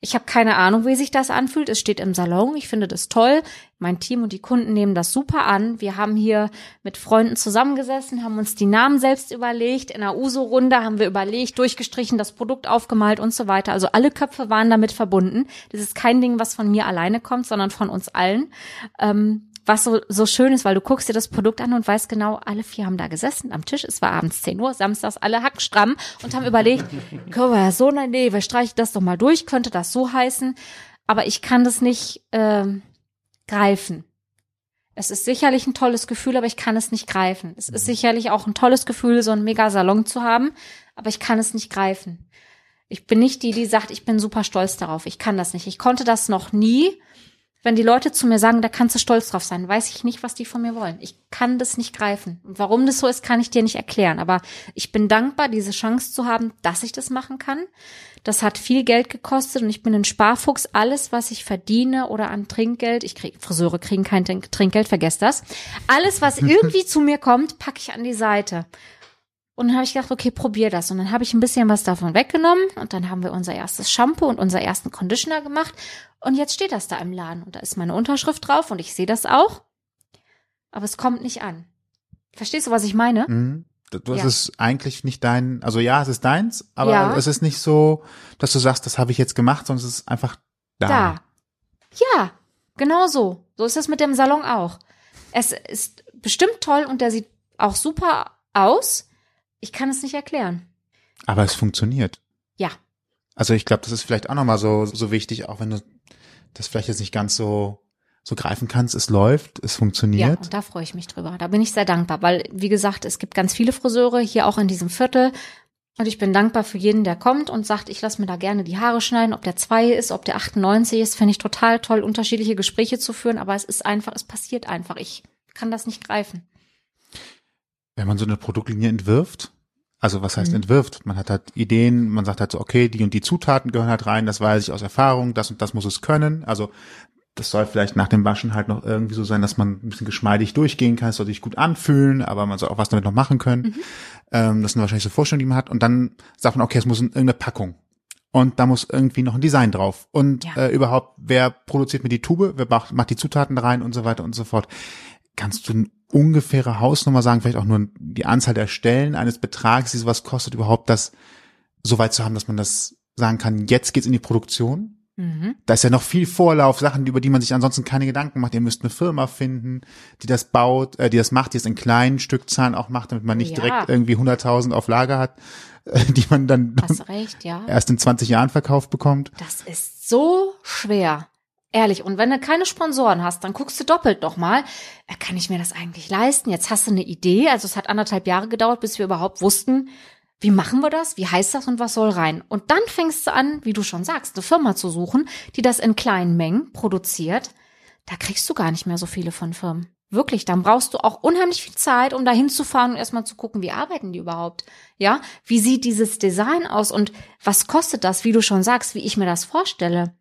Ich habe keine Ahnung, wie sich das anfühlt. Es steht im Salon. Ich finde das toll. Mein Team und die Kunden nehmen das super an. Wir haben hier mit Freunden zusammengesessen, haben uns die Namen selbst überlegt. In der Uso-Runde haben wir überlegt, durchgestrichen, das Produkt aufgemalt und so weiter. Also alle Köpfe waren damit verbunden. Das ist kein Ding, was von mir alleine kommt, sondern von uns allen. Ähm, was so, so schön ist, weil du guckst dir das Produkt an und weißt genau, alle vier haben da gesessen am Tisch. Es war abends 10 Uhr, samstags alle hackstramm und haben überlegt, können wir ja so, ne, nee, wir streichen das doch mal durch, könnte das so heißen. Aber ich kann das nicht ähm, greifen. Es ist sicherlich ein tolles Gefühl, aber ich kann es nicht greifen. Es ist sicherlich auch ein tolles Gefühl, so einen Mega-Salon zu haben, aber ich kann es nicht greifen. Ich bin nicht die, die sagt, ich bin super stolz darauf. Ich kann das nicht. Ich konnte das noch nie Wenn die Leute zu mir sagen, da kannst du stolz drauf sein, weiß ich nicht, was die von mir wollen. Ich kann das nicht greifen. Und warum das so ist, kann ich dir nicht erklären. Aber ich bin dankbar, diese Chance zu haben, dass ich das machen kann. Das hat viel Geld gekostet und ich bin ein Sparfuchs. Alles, was ich verdiene oder an Trinkgeld, ich krieg, Friseure kriegen kein Trinkgeld, vergesst das. Alles, was [LAUGHS] irgendwie zu mir kommt, packe ich an die Seite. Und dann habe ich gedacht, okay, probier das. Und dann habe ich ein bisschen was davon weggenommen und dann haben wir unser erstes Shampoo und unser ersten Conditioner gemacht. Und jetzt steht das da im Laden und da ist meine Unterschrift drauf und ich sehe das auch. Aber es kommt nicht an. Verstehst du, was ich meine? Mhm. Du ja. ist eigentlich nicht dein, also ja, es ist deins, aber ja. es ist nicht so, dass du sagst, das habe ich jetzt gemacht, sondern es ist einfach da. Da. Ja, genau so. So ist es mit dem Salon auch. Es ist bestimmt toll und der sieht auch super aus. Ich kann es nicht erklären. Aber es funktioniert. Ja. Also ich glaube, das ist vielleicht auch nochmal so, so wichtig, auch wenn du das vielleicht jetzt nicht ganz so so greifen kannst, es läuft, es funktioniert. Ja, da freue ich mich drüber. Da bin ich sehr dankbar, weil, wie gesagt, es gibt ganz viele Friseure hier auch in diesem Viertel. Und ich bin dankbar für jeden, der kommt und sagt, ich lasse mir da gerne die Haare schneiden, ob der zwei ist, ob der 98 ist, finde ich total toll, unterschiedliche Gespräche zu führen, aber es ist einfach, es passiert einfach. Ich kann das nicht greifen wenn man so eine Produktlinie entwirft, also was heißt mhm. entwirft? Man hat halt Ideen, man sagt halt so, okay, die und die Zutaten gehören halt rein, das weiß ich aus Erfahrung, das und das muss es können. Also das soll vielleicht nach dem Waschen halt noch irgendwie so sein, dass man ein bisschen geschmeidig durchgehen kann, es soll sich gut anfühlen, aber man soll auch was damit noch machen können. Mhm. Ähm, das sind wahrscheinlich so Vorstellungen, die man hat. Und dann sagt man, okay, es muss in irgendeine Packung. Und da muss irgendwie noch ein Design drauf. Und ja. äh, überhaupt, wer produziert mir die Tube, wer macht, macht die Zutaten rein und so weiter und so fort. Kannst du ungefähre Hausnummer sagen, vielleicht auch nur die Anzahl der Stellen eines Betrags, die sowas kostet, überhaupt das so weit zu haben, dass man das sagen kann, jetzt geht's in die Produktion? Mhm. Da ist ja noch viel Vorlauf, Sachen, über die man sich ansonsten keine Gedanken macht. Ihr müsst eine Firma finden, die das baut, äh, die das macht, die es in kleinen Stückzahlen auch macht, damit man nicht ja. direkt irgendwie 100.000 auf Lager hat, [LAUGHS] äh, die man dann recht, ja. erst in 20 Jahren verkauft bekommt. Das ist so schwer. Ehrlich, und wenn du keine Sponsoren hast, dann guckst du doppelt nochmal, äh, kann ich mir das eigentlich leisten? Jetzt hast du eine Idee, also es hat anderthalb Jahre gedauert, bis wir überhaupt wussten, wie machen wir das, wie heißt das und was soll rein? Und dann fängst du an, wie du schon sagst, eine Firma zu suchen, die das in kleinen Mengen produziert. Da kriegst du gar nicht mehr so viele von Firmen. Wirklich, dann brauchst du auch unheimlich viel Zeit, um da hinzufahren und erstmal zu gucken, wie arbeiten die überhaupt? Ja, wie sieht dieses Design aus und was kostet das, wie du schon sagst, wie ich mir das vorstelle?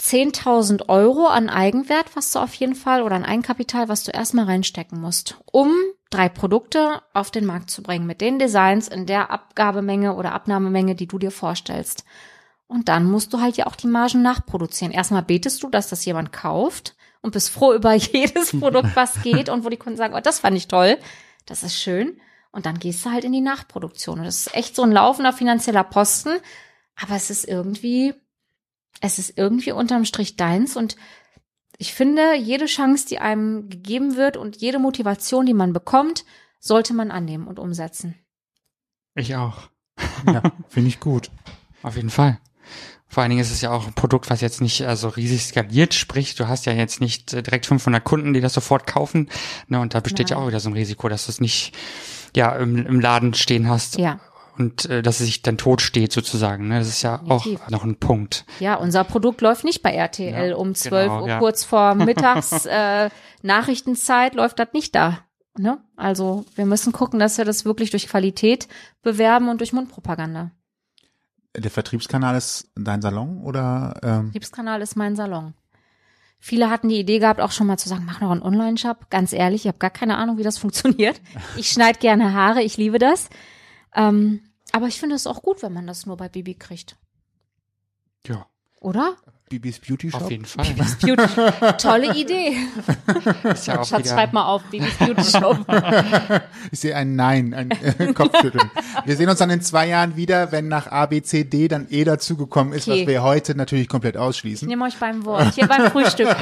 10.000 Euro an Eigenwert, was du auf jeden Fall, oder an Eigenkapital, was du erstmal reinstecken musst, um drei Produkte auf den Markt zu bringen mit den Designs in der Abgabemenge oder Abnahmemenge, die du dir vorstellst. Und dann musst du halt ja auch die Margen nachproduzieren. Erstmal betest du, dass das jemand kauft und bist froh [LAUGHS] über jedes Produkt, was geht und wo die Kunden sagen, oh, das fand ich toll, das ist schön. Und dann gehst du halt in die Nachproduktion. Und das ist echt so ein laufender finanzieller Posten, aber es ist irgendwie es ist irgendwie unterm Strich deins und ich finde, jede Chance, die einem gegeben wird und jede Motivation, die man bekommt, sollte man annehmen und umsetzen. Ich auch. Ja, finde ich gut. Auf jeden Fall. Vor allen Dingen ist es ja auch ein Produkt, was jetzt nicht also riesig skaliert, sprich, du hast ja jetzt nicht äh, direkt 500 Kunden, die das sofort kaufen. Ne, und da besteht Nein. ja auch wieder so ein Risiko, dass du es nicht ja im, im Laden stehen hast. Ja und äh, dass es sich dann tot steht sozusagen. Ne? Das ist ja Definitiv. auch noch ein Punkt. Ja, unser Produkt läuft nicht bei RTL ja, um 12 genau, Uhr, ja. kurz vor [LAUGHS] Mittags äh, Nachrichtenzeit läuft das nicht da. Ne? Also wir müssen gucken, dass wir das wirklich durch Qualität bewerben und durch Mundpropaganda. Der Vertriebskanal ist dein Salon oder? Ähm? Vertriebskanal ist mein Salon. Viele hatten die Idee gehabt, auch schon mal zu sagen, mach noch einen Online-Shop. Ganz ehrlich, ich habe gar keine Ahnung, wie das [LAUGHS] funktioniert. Ich schneide gerne Haare, ich liebe das. Ähm, aber ich finde es auch gut, wenn man das nur bei Bibi kriegt. Ja. Oder? Bibis Beauty Shop. Auf jeden Fall. Bibis Beauty [LAUGHS] Tolle Idee. Ist ja auch Schatz, schreib mal auf, Bibis Beauty Shop. [LAUGHS] ich sehe ein Nein, ein äh, Kopfschütteln. Wir sehen uns dann in zwei Jahren wieder, wenn nach A, B, C, D dann E dazugekommen ist, okay. was wir heute natürlich komplett ausschließen. Ich nehme euch beim Wort. Hier beim Frühstück. [LAUGHS]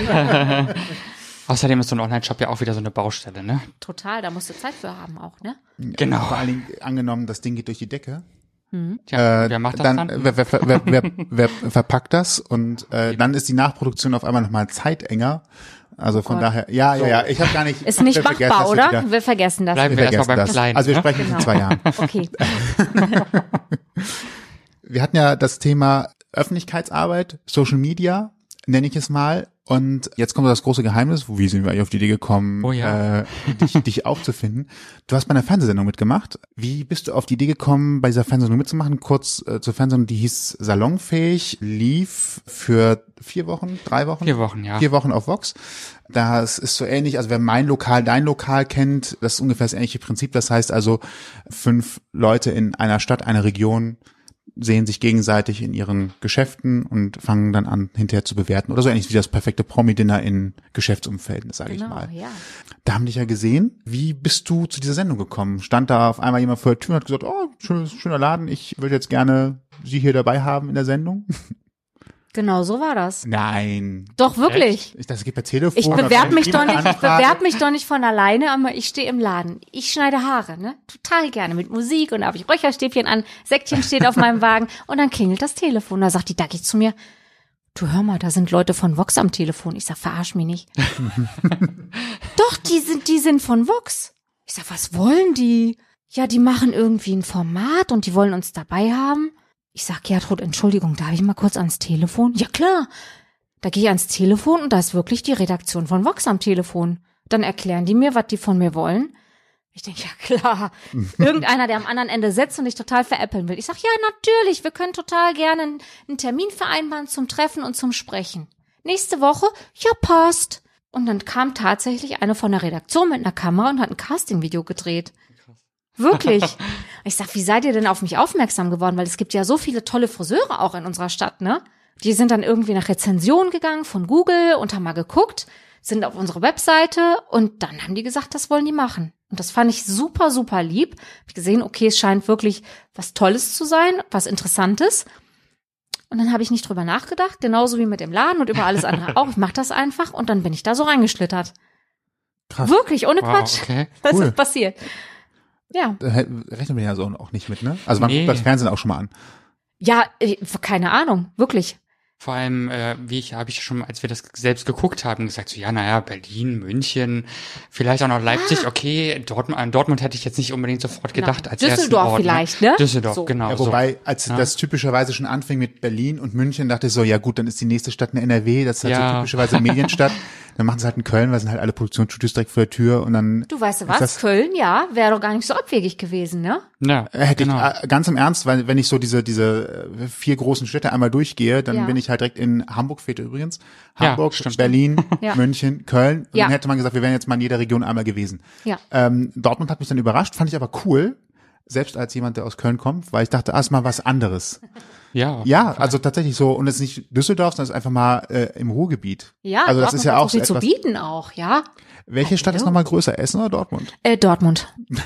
Außerdem ist so ein Online-Shop ja auch wieder so eine Baustelle, ne? Total, da musst du Zeit für haben auch, ne? Genau. Vor allen Dingen angenommen, das Ding geht durch die Decke. Mhm. Tja, äh, wer macht das dann? dann? Wer, wer, wer, wer, wer [LAUGHS] verpackt das? Und äh, dann ist die Nachproduktion auf einmal nochmal zeitenger. Also von oh daher, ja, ja, ja, ich habe gar nicht. [LAUGHS] Ist nicht machbar, oder? Wir vergessen das. Bleiben wir, wir erstmal beim Kleinen. Also wir ne? sprechen genau. in zwei Jahren. [LAUGHS] Okay. wir hatten ja das Thema Öffentlichkeitsarbeit, Social Media nenne ich es mal. Und jetzt kommt das große Geheimnis, wie sind wir eigentlich auf die Idee gekommen, Oh ja. äh, dich, dich [LAUGHS] aufzufinden. Du hast bei einer Fernsehsendung mitgemacht. Wie bist du auf die Idee gekommen, bei dieser Fernsehsendung mitzumachen? Kurz äh, zur Fernsehsendung, die hieß Salonfähig, lief für vier Wochen, drei Wochen? Vier Wochen, ja. Vier Wochen auf Vox. Das ist so ähnlich, also wer mein Lokal, dein Lokal kennt, das ist ungefähr das ähnliche Prinzip. Das heißt also, fünf Leute in einer Stadt, einer Region sehen sich gegenseitig in ihren Geschäften und fangen dann an, hinterher zu bewerten. Oder so ähnlich wie das perfekte Promi-Dinner in Geschäftsumfelden, sage ich Genau, mal. ja. Da haben dich ja gesehen. Wie bist du zu dieser Sendung gekommen? Stand da auf einmal jemand vor der Tür und hat gesagt, oh, schöner Laden, ich würde jetzt gerne Sie hier dabei haben in der Sendung? [LAUGHS] Genau so war das. Nein. Doch, wirklich. Ich, das geht per Telefon. Ich bewerb per mich doch nicht, ich bewerb mich doch nicht von alleine, aber ich stehe im Laden. Ich schneide Haare, ne? Total gerne mit Musik und da habe ich Räucherstäbchen an, Säckchen steht auf meinem Wagen [LAUGHS] und dann klingelt das Telefon. Da sagt die Dagi zu mir, du hör mal, da sind Leute von Vox am Telefon. Ich sag, verarsch mich nicht. [LAUGHS] doch, die sind, die sind von Vox. Ich sag, was wollen die? Ja, die machen irgendwie ein Format und die wollen uns dabei haben. Ich sag, Gertrud, Entschuldigung, darf ich mal kurz ans Telefon? Ja, klar. Da gehe ich ans Telefon und da ist wirklich die Redaktion von Vox am Telefon. Dann erklären die mir, was die von mir wollen. Ich denke, ja klar, [LAUGHS] irgendeiner, der am anderen Ende sitzt und dich total veräppeln will. Ich sag, ja, natürlich, wir können total gerne einen- einen Termin vereinbaren zum Treffen und zum Sprechen. Nächste Woche, ja, passt. Und dann kam tatsächlich eine von der Redaktion mit einer Kamera und hat ein Casting-Video gedreht. Wirklich. [LAUGHS] Ich sag, wie seid ihr denn auf mich aufmerksam geworden? Weil es gibt ja so viele tolle Friseure auch in unserer Stadt, ne? Die sind dann irgendwie nach Rezensionen gegangen von Google und haben mal geguckt, sind auf unsere Webseite und dann haben die gesagt, das wollen die machen. Und das fand ich super, super lieb. Hab ich gesehen, okay, es scheint wirklich was Tolles zu sein, was Interessantes. Und dann habe ich nicht drüber nachgedacht, genauso wie mit dem Laden und über alles andere [LAUGHS] auch. Ich mach das einfach und dann bin ich da so reingeschlittert. Krass. Wirklich, ohne Wow, Quatsch. okay. [LAUGHS] Das Cool. ist passiert. Ja. Da rechnen wir ja so auch nicht mit, ne? Also man Nee. guckt das Fernsehen auch schon mal an. Ja, keine Ahnung, wirklich. Vor allem, äh, wie ich, habe ich schon, als wir das selbst geguckt haben, gesagt, so, ja, naja, Berlin, München, vielleicht auch noch Leipzig, okay, Dortmund, an Dortmund hätte ich jetzt nicht unbedingt sofort gedacht als ersten Ah. Düsseldorf Ort, vielleicht, ne? Düsseldorf, So. genau. Ja, so. wobei, als Ja. das typischerweise schon anfing mit Berlin und München, dachte ich so, ja gut, dann ist die nächste Stadt eine NRW, das ist halt so Ja. typischerweise Medienstadt. [LAUGHS] Dann machen sie halt in Köln, weil sind halt alle Produktionsstudios direkt vor der Tür und dann Du weißt du was? das- Köln, ja, wäre doch gar nicht so abwegig gewesen, ne? Ja, äh, hätte genau. ich äh, ganz im Ernst, weil wenn ich so diese diese äh, vier großen Städte einmal durchgehe, dann Ja. bin ich halt direkt in Hamburg fehlt übrigens, Ja, Hamburg, stimmt. Berlin, [LAUGHS] Ja. München, Köln. Und Ja. dann hätte man gesagt, wir wären jetzt mal in jeder Region einmal gewesen. Ja. Ähm, Dortmund hat mich dann überrascht, fand ich aber cool, selbst als jemand, der aus Köln kommt, weil ich dachte, erst mal was anderes. ja, Ja, also tatsächlich so und es ist nicht Düsseldorf, sondern es ist einfach mal äh, im Ruhrgebiet. Ja, also das Dortmund ist ja auch so so zu etwas. bieten auch, ja. Welche Stadt ist nochmal größer, Essen oder Dortmund? Äh, Dortmund. [LAUGHS]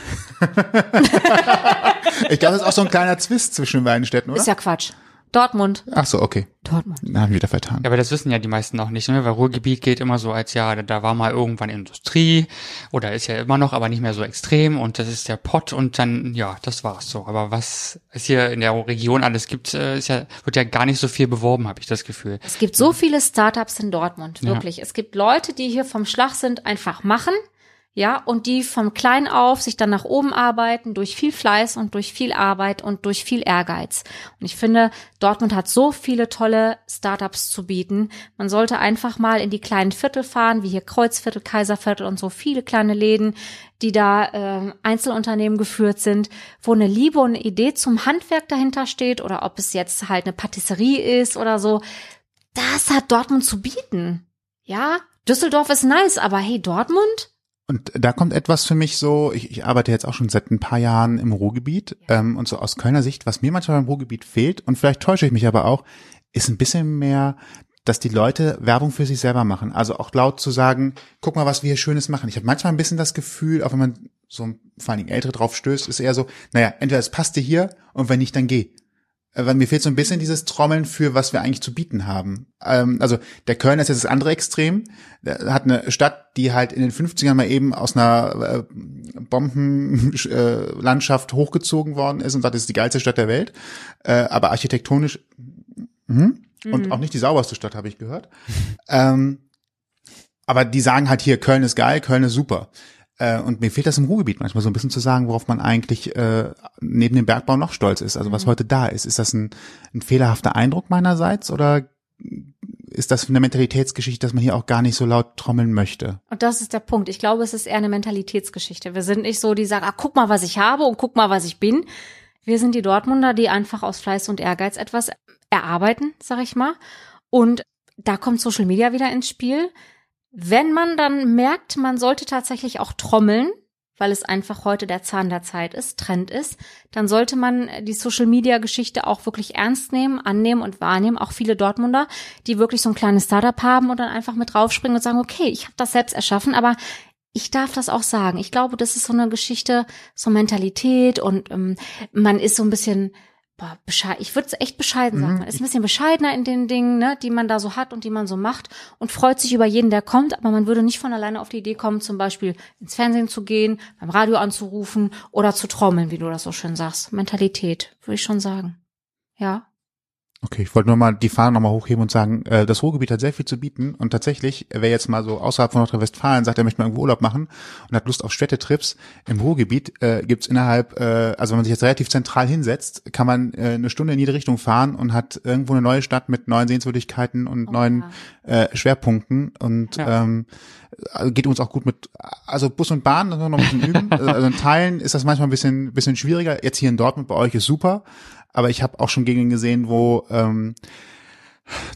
Ich glaube, das ist auch so ein kleiner Zwist zwischen den beiden Städten, oder? Ist ja Quatsch. Dortmund. Ach so, okay. Dortmund. Dann haben wir wieder vertan. Ja, aber das wissen ja die meisten auch nicht, ne? weil Ruhrgebiet geht immer so als, ja, da- da war mal irgendwann Industrie oder ist ja immer noch, aber nicht mehr so extrem und das ist der Pott und dann, ja, das war's so. Aber was es hier in der Region alles gibt, äh, ist ja, wird ja gar nicht so viel beworben, habe ich das Gefühl. Es gibt so viele Startups in Dortmund, Ja. wirklich. Es gibt Leute, die hier vom Schlag sind, einfach machen, ja, und die vom Klein auf sich dann nach oben arbeiten, durch viel Fleiß und durch viel Arbeit und durch viel Ehrgeiz. Und ich finde, Dortmund hat so viele tolle Startups zu bieten. Man sollte einfach mal in die kleinen Viertel fahren, wie hier Kreuzviertel, Kaiserviertel und so viele kleine Läden, die da ähm, Einzelunternehmen geführt sind, wo eine Liebe und eine Idee zum Handwerk dahinter steht oder ob es jetzt halt eine Patisserie ist oder so das hat Dortmund zu bieten. Ja, Düsseldorf ist nice, aber hey, Dortmund? Und da kommt etwas für mich so, ich, ich arbeite jetzt auch schon seit ein paar Jahren im Ruhrgebiet ähm, und so aus Kölner Sicht, was mir manchmal im Ruhrgebiet fehlt, und vielleicht täusche ich mich aber auch, ist ein bisschen mehr, dass die Leute Werbung für sich selber machen. Also auch laut zu sagen, guck mal, was wir hier Schönes machen. Ich habe manchmal ein bisschen das Gefühl, auch wenn man so vor allen Dingen Ältere drauf stößt, ist eher so, naja, entweder es passt dir hier und wenn nicht, dann geh. Äh, Weil mir fehlt so ein bisschen dieses Trommeln für, was wir eigentlich zu bieten haben. Ähm, also der Köln ist jetzt das andere Extrem. Der hat eine Stadt, die halt in den 50ern mal eben aus einer äh, Bombenlandschaft hochgezogen worden ist und sagt, das ist die geilste Stadt der Welt. Äh, aber architektonisch mhm. und auch nicht die sauberste Stadt, habe ich gehört. ähm, aber die sagen halt hier, Köln ist geil, Köln ist super. Äh, und mir fehlt das im Ruhrgebiet manchmal so ein bisschen zu sagen, worauf man eigentlich äh, neben dem Bergbau noch stolz ist. Also was heute da ist. Ist das ein, ein fehlerhafter Eindruck meinerseits oder ist das eine Mentalitätsgeschichte, dass man hier auch gar nicht so laut trommeln möchte? Und das ist der Punkt. Ich glaube, es ist eher eine Mentalitätsgeschichte. Wir sind nicht so, die sagen, ah, guck mal, was ich habe und guck mal, was ich bin. Wir sind die Dortmunder, die einfach aus Fleiß und Ehrgeiz etwas erarbeiten, sag ich mal. Und da kommt Social Media wieder ins Spiel. Wenn man dann merkt, man sollte tatsächlich auch trommeln, weil es einfach heute der Zahn der Zeit ist, Trend ist, dann sollte man die Social Media Geschichte auch wirklich ernst nehmen, annehmen und wahrnehmen. Auch viele Dortmunder, die wirklich so ein kleines Startup haben und dann einfach mit draufspringen und sagen, okay, ich habe das selbst erschaffen, aber ich darf das auch sagen. Ich glaube, das ist so eine Geschichte, so Mentalität und ähm, man ist so ein bisschen boah, bescheiden, ich würde es echt bescheiden sagen. Man ist ein bisschen bescheidener in den Dingen, ne, die man da so hat und die man so macht und freut sich über jeden, der kommt, aber man würde nicht von alleine auf die Idee kommen, zum Beispiel ins Fernsehen zu gehen, beim Radio anzurufen oder zu trommeln, wie du das so schön sagst. Mentalität, würde ich schon sagen. Ja. Okay, ich wollte nur mal die Fahne nochmal hochheben und sagen, äh, das Ruhrgebiet hat sehr viel zu bieten und tatsächlich, wer jetzt mal so außerhalb von Nordrhein-Westfalen sagt, er möchte mal irgendwo Urlaub machen und hat Lust auf Städtetrips, im Ruhrgebiet äh, gibt's innerhalb, äh, also wenn man sich jetzt relativ zentral hinsetzt, kann man äh, eine Stunde in jede Richtung fahren und hat irgendwo eine neue Stadt mit neuen Sehenswürdigkeiten und Oh, neuen äh, Schwerpunkten und Ja. ähm, also geht uns auch gut mit, also Bus und Bahn, das noch ein bisschen üben. [LAUGHS] Also in Teilen ist das manchmal ein bisschen, bisschen schwieriger. Jetzt hier in Dortmund bei euch ist super, aber ich habe auch schon Gegenden gesehen, wo ähm,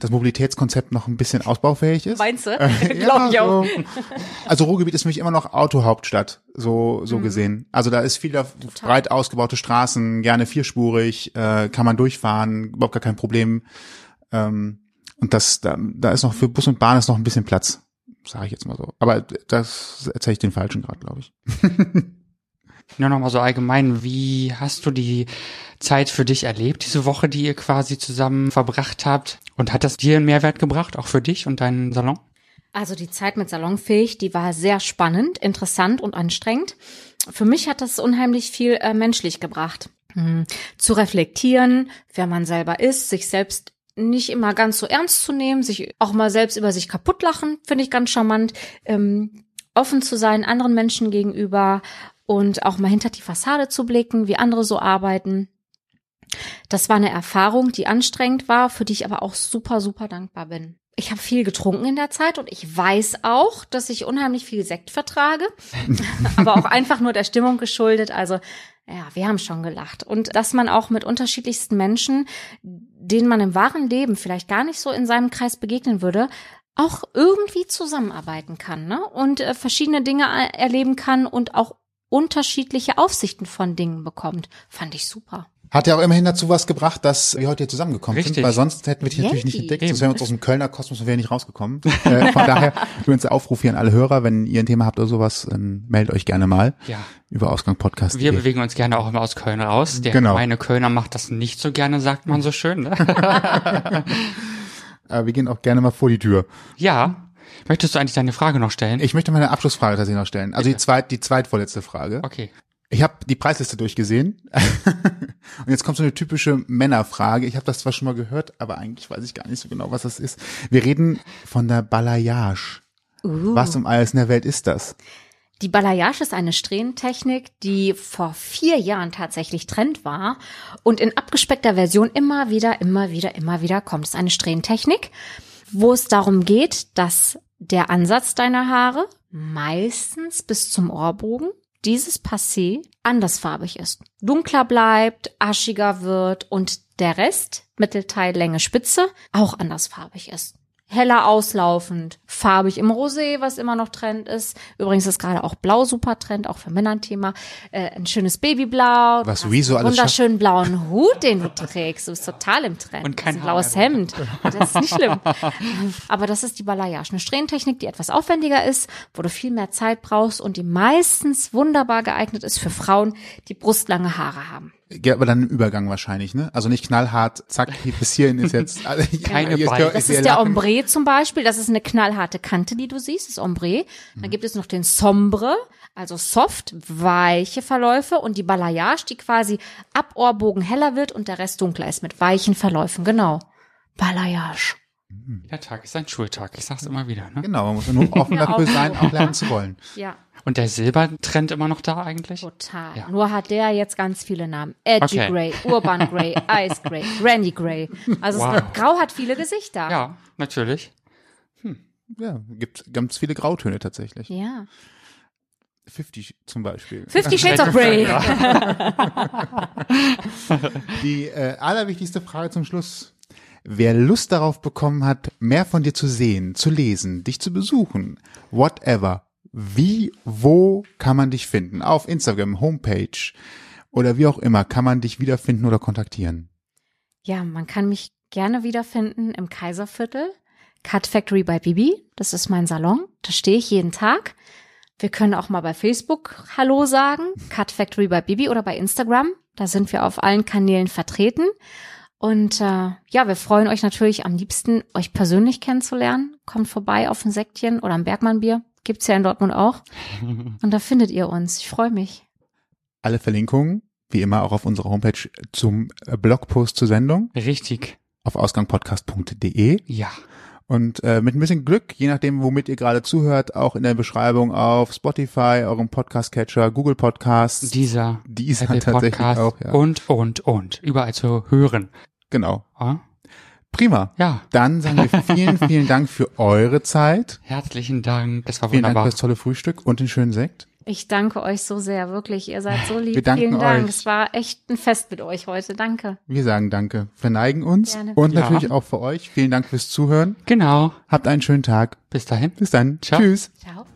das Mobilitätskonzept noch ein bisschen ausbaufähig ist. Meinst du? [LAUGHS] [LAUGHS] Äh, Glaub ich auch. So. Also Ruhrgebiet ist für mich immer noch Autohauptstadt, so so Mhm. gesehen. Also da ist viel breit ausgebaute Straßen, gerne vierspurig, äh, kann man durchfahren, überhaupt gar kein Problem. Ähm, und das da, da ist noch für Bus und Bahn ist noch ein bisschen Platz, sage ich jetzt mal so. Aber das erzähle ich den falschen gerade, glaube ich. [LAUGHS] Nur noch mal so allgemein, wie hast du die Zeit für dich erlebt, diese Woche, die ihr quasi zusammen verbracht habt? Und hat das dir einen Mehrwert gebracht, auch für dich und deinen Salon? Also die Zeit mit Salonfähig, die war sehr spannend, interessant und anstrengend. Für mich hat das unheimlich viel äh, menschlich gebracht. Hm. Zu reflektieren, wer man selber ist, sich selbst nicht immer ganz so ernst zu nehmen, sich auch mal selbst über sich kaputt lachen, finde ich ganz charmant. Ähm, offen zu sein anderen Menschen gegenüber und auch mal hinter die Fassade zu blicken, wie andere so arbeiten. Das war eine Erfahrung, die anstrengend war, für die ich aber auch super, super dankbar bin. Ich habe viel getrunken in der Zeit und ich weiß auch, dass ich unheimlich viel Sekt vertrage, [LAUGHS] aber auch einfach nur der Stimmung geschuldet. Also ja, wir haben schon gelacht. Und dass man auch mit unterschiedlichsten Menschen, denen man im wahren Leben vielleicht gar nicht so in seinem Kreis begegnen würde, auch irgendwie zusammenarbeiten kann ne? und äh, verschiedene Dinge äh, erleben kann und auch unterschiedliche Aufsichten von Dingen bekommt. Fand ich super. Hat ja auch immerhin dazu was gebracht, dass wir heute hier zusammengekommen Richtig. sind, weil sonst hätten wir dich natürlich nicht entdeckt. Sonst wären wir uns aus dem Kölner Kosmos und wären nicht rausgekommen. [LAUGHS] äh, von daher übrigens der Aufruf hier an alle Hörer, wenn ihr ein Thema habt oder sowas, dann meldet euch gerne mal Ja. über Ausgang Podcast. Wir bewegen uns gerne auch immer aus Köln raus. Der Genau. gemeine Kölner macht das nicht so gerne, sagt man so schön. Ne? [LAUGHS] äh, wir gehen auch gerne mal vor die Tür. ja. Möchtest du eigentlich deine Frage noch stellen? Ich möchte meine Abschlussfrage tatsächlich noch stellen. Also die zweit, die zweitvorletzte Frage. okay. Ich habe die Preisliste durchgesehen [LAUGHS] und jetzt kommt so eine typische Männerfrage. Ich habe das zwar schon mal gehört, aber eigentlich weiß ich gar nicht so genau, was das ist. Wir reden von der Balayage. Uh. Was um alles in der Welt ist das? Die Balayage ist eine Strähnentechnik, die vor vier Jahren tatsächlich Trend war und in abgespeckter Version immer wieder, immer wieder, immer wieder kommt. Es ist eine Strähnentechnik, wo es darum geht, dass der Ansatz deiner Haare meistens bis zum Ohrbogen dieses Passé andersfarbig ist. Dunkler bleibt, aschiger wird und der Rest, Mittelteil, Länge, Spitze, auch andersfarbig ist. Heller auslaufend, farbig im Rosé, was immer noch Trend ist. Übrigens ist gerade auch Blau super Trend, auch für Männer ein Thema. Äh, ein schönes Babyblau. Was Rezo alles Wunderschönen blauen Hut, den du trägst. Du bist total im Trend. Und kein ein blaues Hemd. Das ist nicht schlimm. [LAUGHS] Aber das ist die Balayage. Eine Strähnentechnik, die etwas aufwendiger ist, wo du viel mehr Zeit brauchst und die meistens wunderbar geeignet ist für Frauen, die brustlange Haare haben. Ja, aber dann im Übergang wahrscheinlich, ne? Also nicht knallhart, zack, hier- [LAUGHS] bis hierhin ist jetzt. [LAUGHS] Also, Keine [LAUGHS] jetzt- Beine. Das ist der. Ombre zum Beispiel. Das ist eine knallharte Kante, die du siehst, das Ombre. Mhm. Dann gibt es noch den Sombre, also soft, weiche Verläufe und die Balayage, die quasi ab Ohrbogen heller wird und der Rest dunkler ist mit weichen Verläufen. Genau. Balayage. Der Tag ist ein Schultag. Ich sag's immer wieder. Ne? Genau, man muss nur [LAUGHS] offen Ja, dafür auch. sein, auch lernen zu wollen. [LAUGHS] Ja. Und der Silbertrend immer noch da eigentlich? Total. Ja. Nur hat der jetzt ganz viele Namen. Edgy Okay. Grey, Urban Grey, [LAUGHS] Ice Grey, Randy Grey. Also es- Wow. Grau hat viele Gesichter. Ja, natürlich. Ja, gibt ganz viele Grautöne tatsächlich. Ja. 50 zum Beispiel. Fifty Shades of Grey. Die äh, allerwichtigste Frage zum Schluss. Wer Lust darauf bekommen hat, mehr von dir zu sehen, zu lesen, dich zu besuchen, whatever, wie, wo kann man dich finden? Auf Instagram, Homepage oder wie auch immer, kann man dich wiederfinden oder kontaktieren? Ja, man kann mich gerne wiederfinden im Kaiserviertel. Cut Factory by Bibi. Das ist mein Salon. Da stehe ich jeden Tag. Wir können auch mal bei Facebook Hallo sagen. Cut Factory by Bibi oder bei Instagram. Da sind wir auf allen Kanälen vertreten. Und äh, ja, wir freuen euch natürlich am liebsten, euch persönlich kennenzulernen. Kommt vorbei auf ein Sektchen oder ein Bergmannbier. Gibt's ja in Dortmund auch. [LAUGHS] Und da findet ihr uns. Ich freue mich. Alle Verlinkungen, wie immer, auch auf unserer Homepage zum äh, Blogpost zur Sendung Richtig. auf ausgangpodcast.de. Ja. Und äh, mit ein bisschen Glück, je nachdem, womit ihr gerade zuhört, auch in der Beschreibung auf Spotify, eurem Podcast-Catcher, Google Podcasts, Dieser dieser Apple tatsächlich Podcast auch, ja. und, und, und. Überall zu hören. Genau. Ja? Prima. ja. Dann sagen wir [LAUGHS] vielen, vielen Dank für eure Zeit. Herzlichen Dank. Das war Vielen Dank wunderbar. für das tolle Frühstück und den schönen Sekt. Ich danke euch so sehr, wirklich. Ihr seid so lieb. Wir danken Vielen Dank. euch. Es war echt ein Fest mit euch heute. Danke. Wir sagen Danke, verneigen uns Gerne. und Ja. natürlich auch für euch. Vielen Dank fürs Zuhören. Genau. Habt einen schönen Tag. Bis dahin. Bis dann. Ciao. Tschüss. Ciao.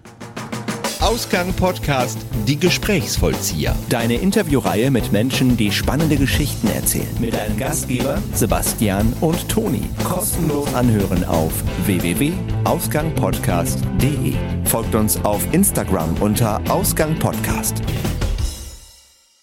Ausgang Podcast Die Gesprächsvollzieher. Deine Interviewreihe mit Menschen, die spannende Geschichten erzählen. Mit deinen Gastgeber Sebastian und Toni. Kostenlos anhören auf www.ausgangpodcast.de. Folgt uns auf Instagram unter Ausgang Podcast.